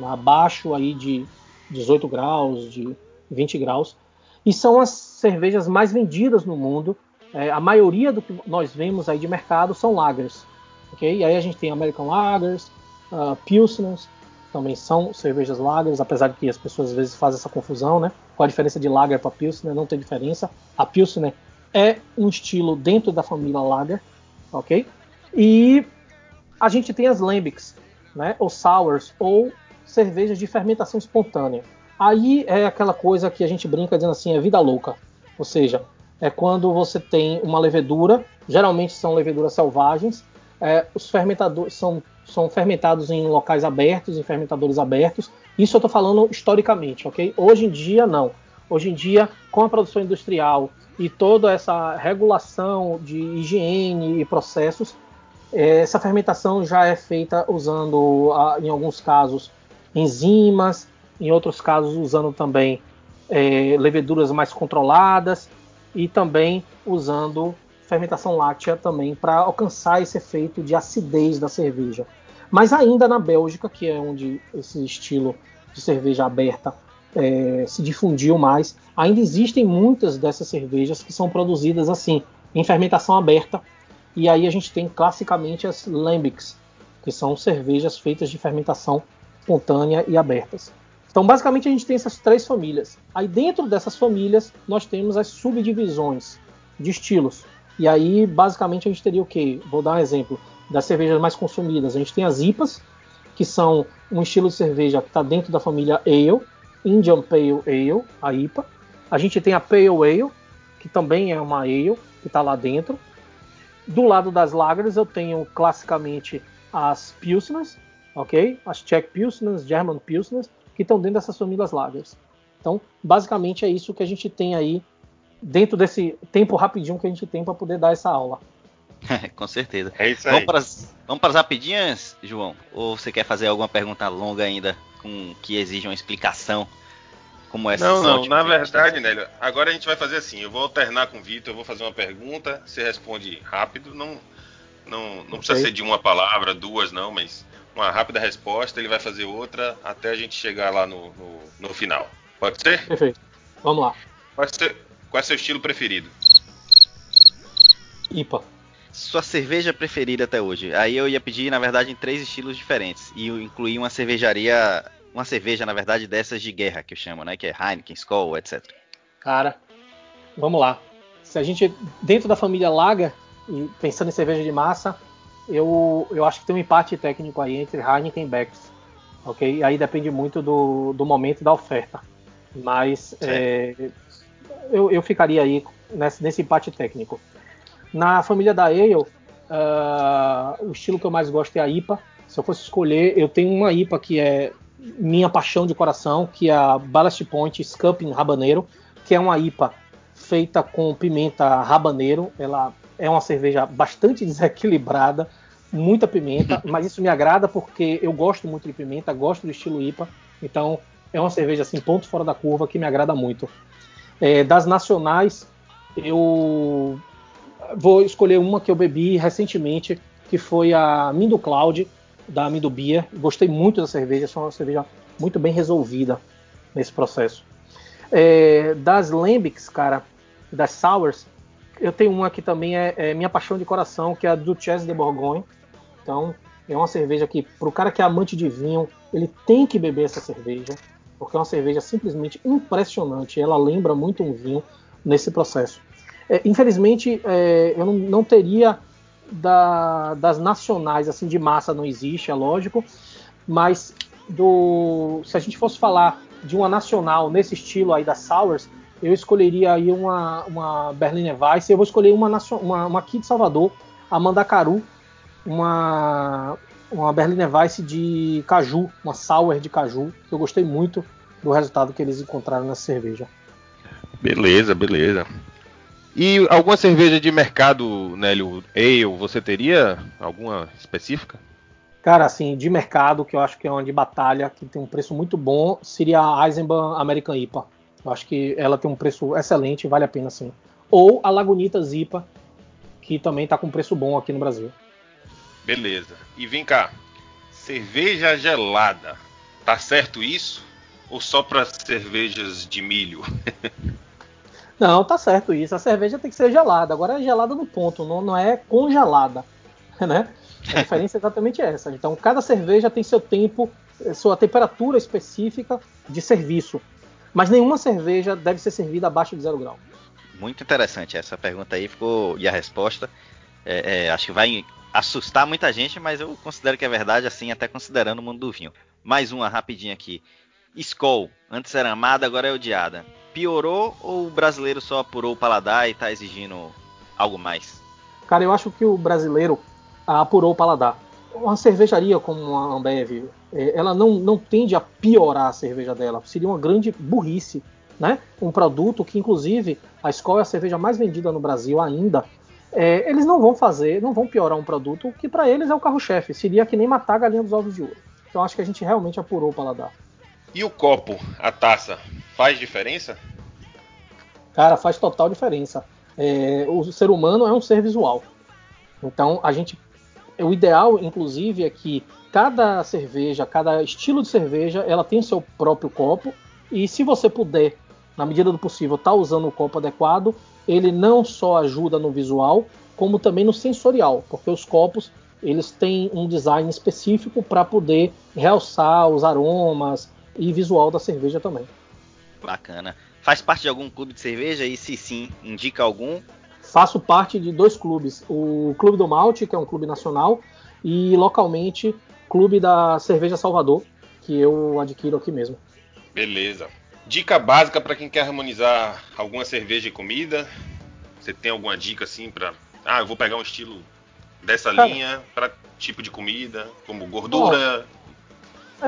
Speaker 3: abaixo aí de 18 graus, de 20 graus, e são as cervejas mais vendidas no mundo. É, a maioria do que nós vemos aí de mercado são lagers, ok? E aí a gente tem American Lagers, uh, Pilsners, também são cervejas lagers, apesar de que as pessoas às vezes fazem essa confusão, né? Qual a diferença de lager para Pilsner? Não tem diferença. A Pilsner é um estilo dentro da família lager, ok? E a gente tem as lambics, né? Ou sours, ou cervejas de fermentação espontânea. Aí é aquela coisa que a gente brinca dizendo assim, é vida louca. Ou seja, é quando você tem uma levedura, geralmente são leveduras selvagens, é, os fermentadores são, são fermentados em locais abertos, em fermentadores abertos. Isso eu estou falando historicamente, ok? Hoje em dia, não. Hoje em dia, com a produção industrial e toda essa regulação de higiene e processos, é, essa fermentação já é feita usando, em alguns casos, enzimas, em outros casos usando também é, leveduras mais controladas e também usando fermentação láctea também para alcançar esse efeito de acidez da cerveja. Mas ainda na Bélgica, que é onde esse estilo de cerveja aberta é, se difundiu mais, ainda existem muitas dessas cervejas que são produzidas assim, em fermentação aberta. E aí a gente tem classicamente as lambics, que são cervejas feitas de fermentação espontânea e abertas. Então, basicamente, a gente tem essas três famílias. Aí, dentro dessas famílias, nós temos as subdivisões de estilos. E aí, basicamente, a gente teria o quê? Vou dar um exemplo das cervejas mais consumidas. A gente tem as IPAs, que são um estilo de cerveja que está dentro da família Ale, Indian Pale Ale, a IPA. A gente tem a Pale Ale, que também é uma Ale, que está lá dentro. Do lado das lagers, eu tenho classicamente as Pilsners, ok? As Czech Pilsners, German Pilsners, que estão dentro dessas famílias lagers. Então, basicamente é isso que a gente tem aí dentro desse tempo rapidinho que a gente tem para poder dar essa aula. [LAUGHS]
Speaker 2: Com certeza.
Speaker 1: É isso
Speaker 2: aí.
Speaker 1: Vamos
Speaker 2: para as, vamos para as rapidinhas, João? Ou você quer fazer alguma pergunta longa ainda com que exija uma explicação? Como essa
Speaker 1: não, não, na verdade, Nélio, agora a gente vai fazer assim, eu vou alternar com o Vitor, eu vou fazer uma pergunta, você responde rápido, não, não, não okay. precisa ser de uma palavra, duas não, mas uma rápida resposta, ele vai fazer outra até a gente chegar lá no, no, no final. Pode ser?
Speaker 3: Perfeito. Vamos lá.
Speaker 1: Qual é, seu, qual é seu estilo preferido?
Speaker 3: IPA.
Speaker 2: Sua cerveja preferida até hoje? Aí eu ia pedir, na verdade, em três estilos diferentes. E eu incluí uma cervejaria. Uma cerveja, na verdade, dessas de guerra que eu chamo, né? Que é Heineken, Skol, etc.
Speaker 3: Cara, vamos lá. Se a gente, dentro da família Lager, e pensando em cerveja de massa, eu, eu acho que tem um empate técnico aí entre Heineken e Becks. Ok? Aí depende muito do, do momento da oferta. Mas é, eu, eu ficaria aí nesse, nesse empate técnico. Na família da Ale, uh, o estilo que eu mais gosto é a IPA. Se eu fosse escolher, eu tenho uma IPA que é minha paixão de coração, que é a Ballast Point Scupping Rabaneiro, que é uma IPA feita com pimenta rabaneiro. Ela é uma cerveja bastante [LAUGHS] desequilibrada, muita pimenta, [LAUGHS] mas isso me agrada porque eu gosto muito de pimenta, gosto do estilo IPA. Então é uma cerveja assim, ponto fora da curva, que me agrada muito. É, das nacionais, eu vou escolher uma que eu bebi recentemente, que foi a Mindo Cloud, da Mindo Beer. Gostei muito da cerveja, é uma cerveja muito bem resolvida nesse processo. É, das Lambics, cara, das Sours, eu tenho uma que também é, é, minha paixão de coração, que é a Duchesse de Bourgogne. Então, é uma cerveja que, para o cara que é amante de vinho, ele tem que beber essa cerveja, porque é uma cerveja simplesmente impressionante. Ela lembra muito um vinho nesse processo. É, infelizmente, é, eu não, não teria da, das nacionais, assim, de massa não existe, é lógico, mas do, se a gente fosse falar de uma nacional nesse estilo aí da Sours, eu escolheria aí uma, uma Berliner Weiss, eu vou escolher uma, uma, uma aqui de Salvador, a Mandacaru, uma, uma Berliner Weiss de caju, uma Sour de caju, que eu gostei muito do resultado que eles encontraram nessa cerveja.
Speaker 1: Beleza, beleza. E alguma cerveja de mercado, Nélio, ale, você teria alguma específica?
Speaker 3: Cara, assim, de mercado, que eu acho que é uma de batalha, que tem um preço muito bom, seria a Eisenbahn American IPA. Eu acho que ela tem um preço excelente, vale a pena sim. Ou a Lagunitas IPA, que também está com preço bom aqui no Brasil.
Speaker 1: Beleza. E vem cá, cerveja gelada, tá certo isso? Ou só para cervejas de milho? [LAUGHS]
Speaker 3: Não, tá certo isso. A cerveja tem que ser gelada. Agora é gelada no ponto, não, não é congelada, [LAUGHS] né? A diferença é exatamente essa. Então, cada cerveja tem seu tempo, sua temperatura específica de serviço. Mas nenhuma cerveja deve ser servida abaixo de zero grau.
Speaker 2: Muito interessante essa pergunta aí ficou e a resposta é, é, acho que vai assustar muita gente, mas eu considero que é verdade assim, até considerando o mundo do vinho. Mais uma rapidinha aqui. Skol, antes era amada, agora é odiada piorou ou o brasileiro só apurou o paladar e está exigindo algo mais?
Speaker 3: Cara, eu acho que o brasileiro apurou o paladar. Uma cervejaria como a Ambev, é, ela não, não tende a piorar a cerveja dela. Seria uma grande burrice, né? Um produto que, inclusive, a escola é a cerveja mais vendida no Brasil ainda. É, eles não vão fazer, não vão piorar um produto que para eles é o carro-chefe. Seria que nem matar a galinha dos ovos de ouro. Então acho que a gente realmente apurou o paladar.
Speaker 1: E o copo, a taça, faz diferença?
Speaker 3: Cara, faz total diferença. É, o ser humano é um ser visual. Então, a gente. O ideal, inclusive, é que cada cerveja, cada estilo de cerveja, ela tem seu próprio copo. E se você puder, na medida do possível, estar tá usando o copo adequado, ele não só ajuda no visual, como também no sensorial, porque os copos eles têm um design específico para poder realçar os aromas, e visual da cerveja também.
Speaker 2: Bacana. Faz parte de algum clube de cerveja? E se sim, indica algum?
Speaker 3: Faço parte de dois clubes: o Clube do Malte, que é um clube nacional, e localmente Clube da Cerveja Salvador, que eu adquiro aqui mesmo.
Speaker 1: Beleza. Dica básica para quem quer harmonizar alguma cerveja e comida? Você tem alguma dica assim para, ah, eu vou pegar um estilo dessa Cara, linha para tipo de comida, como gordura,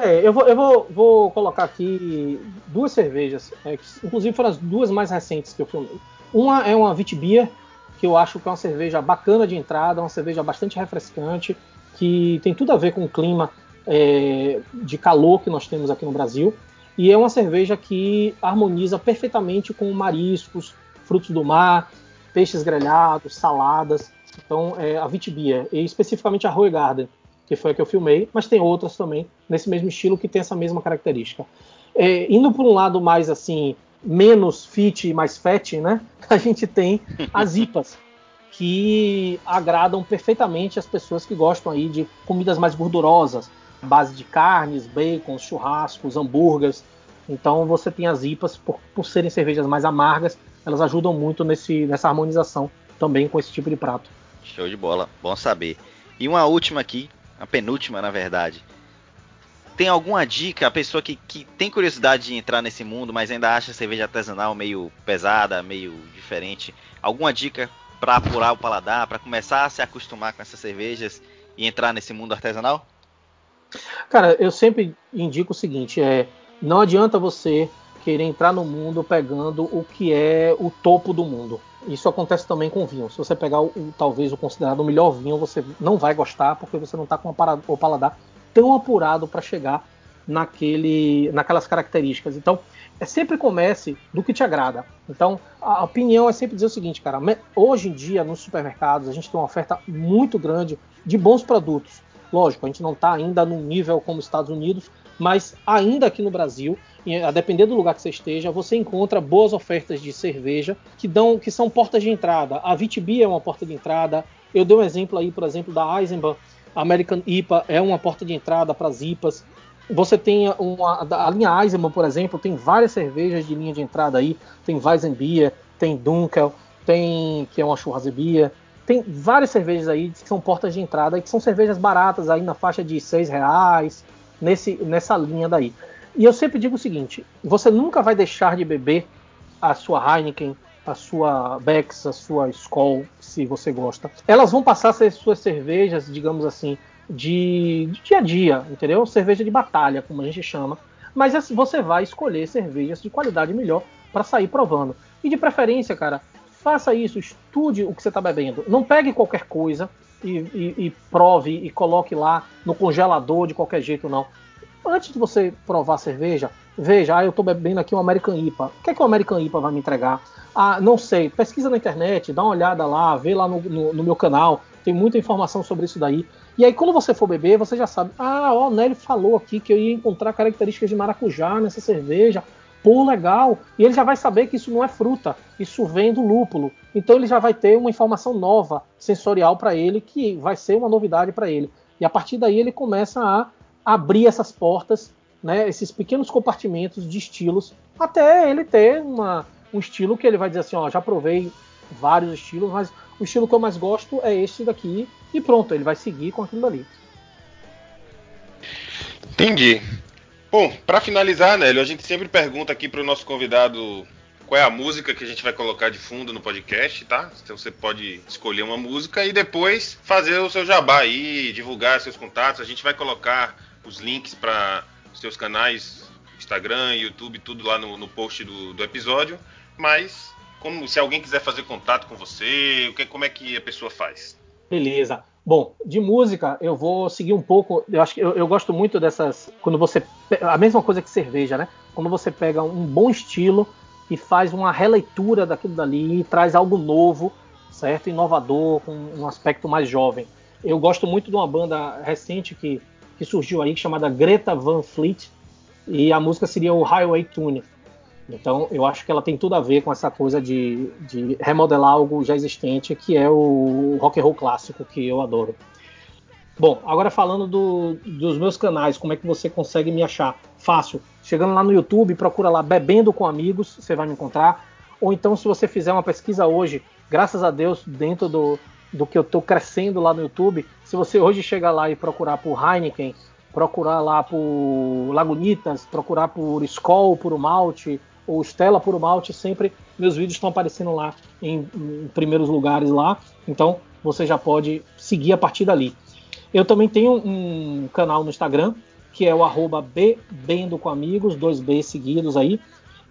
Speaker 3: é, eu vou, eu vou, vou colocar aqui duas cervejas, é, que, inclusive foram as duas mais recentes que eu filmei. Uma é uma Vitibia, que eu acho que é uma cerveja bacana de entrada, uma cerveja bastante refrescante, que tem tudo a ver com o clima é, de calor que nós temos aqui no Brasil. E é uma cerveja que harmoniza perfeitamente com mariscos, frutos do mar, peixes grelhados, saladas. Então, é a Vitibia, e especificamente a Roy Garden que foi a que eu filmei, mas tem outras também nesse mesmo estilo que tem essa mesma característica. É, indo por um lado mais assim, menos fit e mais fat, né? [LAUGHS] A gente tem as IPAs, que agradam perfeitamente as pessoas que gostam aí de comidas mais gordurosas, base de carnes, bacon, churrascos, hambúrgueres. Então você tem as IPAs, por, por serem cervejas mais amargas, elas ajudam muito nesse, nessa harmonização também com esse tipo de prato.
Speaker 2: Show de bola, bom saber. E uma última aqui, a penúltima na verdade. Tem alguma dica, a pessoa que, que tem curiosidade de entrar nesse mundo, mas ainda acha a cerveja artesanal meio pesada, meio diferente? Alguma dica para apurar o paladar, para começar a se acostumar com essas cervejas e entrar nesse mundo artesanal?
Speaker 3: Cara, eu sempre indico o seguinte: é, não adianta você querer entrar no mundo pegando o que é o topo do mundo. Isso acontece também com vinho. Se você pegar o, talvez o considerado o melhor vinho, você não vai gostar porque você não está com o paladar tão apurado para chegar naquele, naquelas características. Então, é sempre comece do que te agrada. Então, a opinião é sempre dizer o seguinte, cara. Hoje em dia, nos supermercados, a gente tem uma oferta muito grande de bons produtos. Lógico, a gente não está ainda no nível como Estados Unidos, mas ainda aqui no Brasil, a depender do lugar que você esteja, você encontra boas ofertas de cerveja que dão, que são portas de entrada. A Vitibia é uma porta de entrada. Eu dei um exemplo aí, por exemplo, da Eisenbahn. American IPA é uma porta de entrada para as IPAs. Você tem uma, a linha Eisenbahn, por exemplo, tem várias cervejas de linha de entrada aí. Tem Weizenbier, tem Dunkel, tem que é uma Schwarzenbier. Tem várias cervejas aí que são portas de entrada e que são cervejas baratas aí na faixa de seis reais nesse, nessa linha daí. E eu sempre digo o seguinte: você nunca vai deixar de beber a sua Heineken, a sua Beck's, a sua Skoll, se você gosta. Elas vão passar a ser suas cervejas, digamos assim, de, de dia a dia, entendeu? Cerveja de batalha, como a gente chama. Mas você vai escolher cervejas de qualidade melhor para sair provando. E de preferência, cara, faça isso, estude o que você está bebendo. Não pegue qualquer coisa e, e, e, prove e coloque lá no congelador de qualquer jeito, não. Antes de você provar cerveja, veja, ah, eu estou bebendo aqui um American IPA. O que é que o American IPA vai me entregar? Ah, não sei. Pesquisa na internet, dá uma olhada lá, vê lá no, no, no meu canal. Tem muita informação sobre isso daí. E aí, quando você for beber, você já sabe. Ah, ó, o Nelly falou aqui que eu ia encontrar características de maracujá nessa cerveja. Pô, legal. E ele já vai saber que isso não é fruta, isso vem do lúpulo. Então ele já vai ter uma informação nova, sensorial para ele, que vai ser uma novidade para ele. E a partir daí ele começa a abrir essas portas, né, esses pequenos compartimentos de estilos, até ele ter uma, um estilo que ele vai dizer assim, ó, já provei vários estilos, mas o estilo que eu mais gosto é este daqui, e pronto, ele vai seguir com aquilo ali.
Speaker 1: Entendi. Bom, para finalizar, Nélio, a gente sempre pergunta aqui para o nosso convidado qual é a música que a gente vai colocar de fundo no podcast, tá? Então você pode escolher uma música e depois fazer o seu jabá aí, divulgar seus contatos. A gente vai colocar os links para seus canais, Instagram, YouTube, tudo lá no, no post do, do, episódio. Mas como se alguém quiser fazer contato com você, o que, como é que a pessoa faz?
Speaker 3: Beleza. Bom, de música eu vou seguir um pouco. Eu acho que eu, eu, gosto muito dessas. Quando você. A mesma coisa que cerveja, né? Quando você pega um bom estilo e faz uma releitura daquilo dali e traz algo novo, certo? Inovador, com um aspecto mais jovem. Eu gosto muito de uma banda recente que, que surgiu aí, chamada Greta Van Fleet, e a música seria o Highway Tune. Então, eu acho que ela tem tudo a ver com essa coisa de, de remodelar algo já existente, que é o rock and roll clássico, que eu adoro. Bom, agora falando do, dos meus canais, como é que você consegue me achar? Fácil. Chegando lá no YouTube, procura lá Bebendo com Amigos, você vai me encontrar. Ou então, se você fizer uma pesquisa hoje, graças a Deus, dentro do, do que eu estou crescendo lá no YouTube, se você hoje chegar lá e procurar por Heineken, procurar lá por Lagunitas, procurar por Skoll, por Malte, ou Stella Puro Malte, sempre meus vídeos estão aparecendo lá em, em, primeiros lugares lá, então você já pode seguir a partir dali. Eu também tenho um canal no Instagram, que é o arroba Bebendo com Amigos, dois B seguidos aí,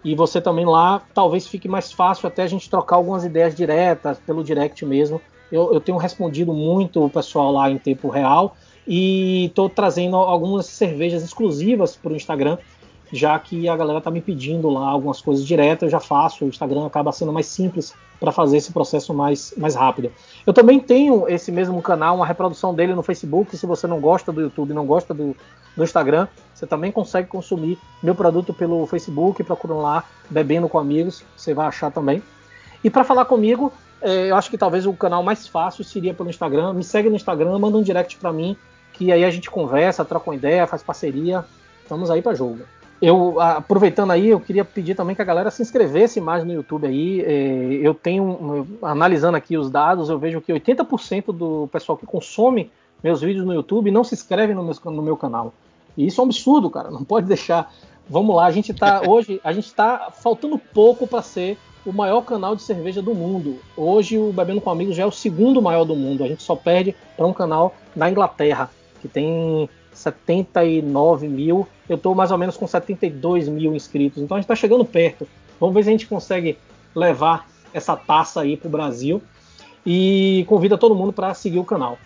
Speaker 3: e você também lá, talvez fique mais fácil até a gente trocar algumas ideias diretas, pelo direct mesmo. Eu, eu tenho respondido muito o pessoal lá em tempo real, e estou trazendo algumas cervejas exclusivas para o Instagram, já que a galera tá me pedindo lá algumas coisas direto, eu já faço, o Instagram acaba sendo mais simples para fazer esse processo mais, mais rápido. Eu também tenho esse mesmo canal, uma reprodução dele no Facebook, se você não gosta do YouTube, não gosta do, do Instagram, você também consegue consumir meu produto pelo Facebook, procurando lá, Bebendo com Amigos, você vai achar também. E para falar comigo, é, eu acho que talvez o canal mais fácil seria pelo Instagram. Me segue no Instagram, manda um direct para mim, que aí a gente conversa, troca uma ideia, faz parceria. Estamos aí para jogo. Eu, aproveitando aí, eu queria pedir também que a galera se inscrevesse mais no YouTube aí. É, eu tenho, analisando aqui os dados, eu vejo que 80% do pessoal que consome meus vídeos no YouTube não se inscreve no meu, no meu canal. E isso é um absurdo, cara. Não pode deixar. Vamos lá, a gente tá [LAUGHS] hoje, a gente tá faltando pouco para ser o maior canal de cerveja do mundo. Hoje o Bebendo com Amigos já é o segundo maior do mundo. A gente só perde para um canal da Inglaterra que tem 79 mil. Eu estou mais ou menos com 72 mil inscritos. Então a gente está chegando perto. Vamos ver se a gente consegue levar essa taça aí para o Brasil. E convida todo mundo para seguir o canal.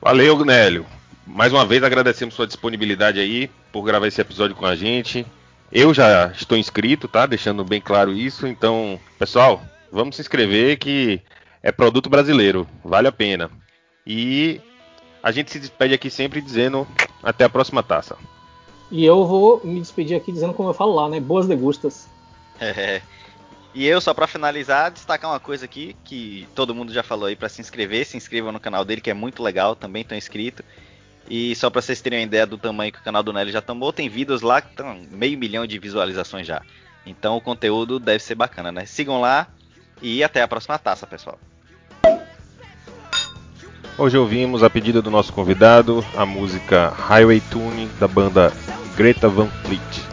Speaker 1: Valeu, Nélio. Mais uma vez agradecemos sua disponibilidade aí por gravar esse episódio com a gente. Eu já estou inscrito, tá? Deixando bem claro isso. Então, pessoal, vamos se inscrever que é produto brasileiro, vale a pena. E a gente se despede aqui sempre dizendo até a próxima taça.
Speaker 3: E eu vou me despedir aqui dizendo como eu falo lá, né? Boas degustas.
Speaker 2: É. [LAUGHS] E eu, só para finalizar, destacar uma coisa aqui que todo mundo já falou aí para se inscrever. Se inscrevam no canal dele, que é muito legal, também estão inscrito. E só para vocês terem uma ideia do tamanho que o canal do Nelly já tomou, tem vídeos lá que estão meio milhão de visualizações já. Então o conteúdo deve ser bacana, né? Sigam lá e até a próxima taça, pessoal.
Speaker 1: Hoje ouvimos, a pedido do nosso convidado, a música Highway Tune da banda Greta Van Fleet.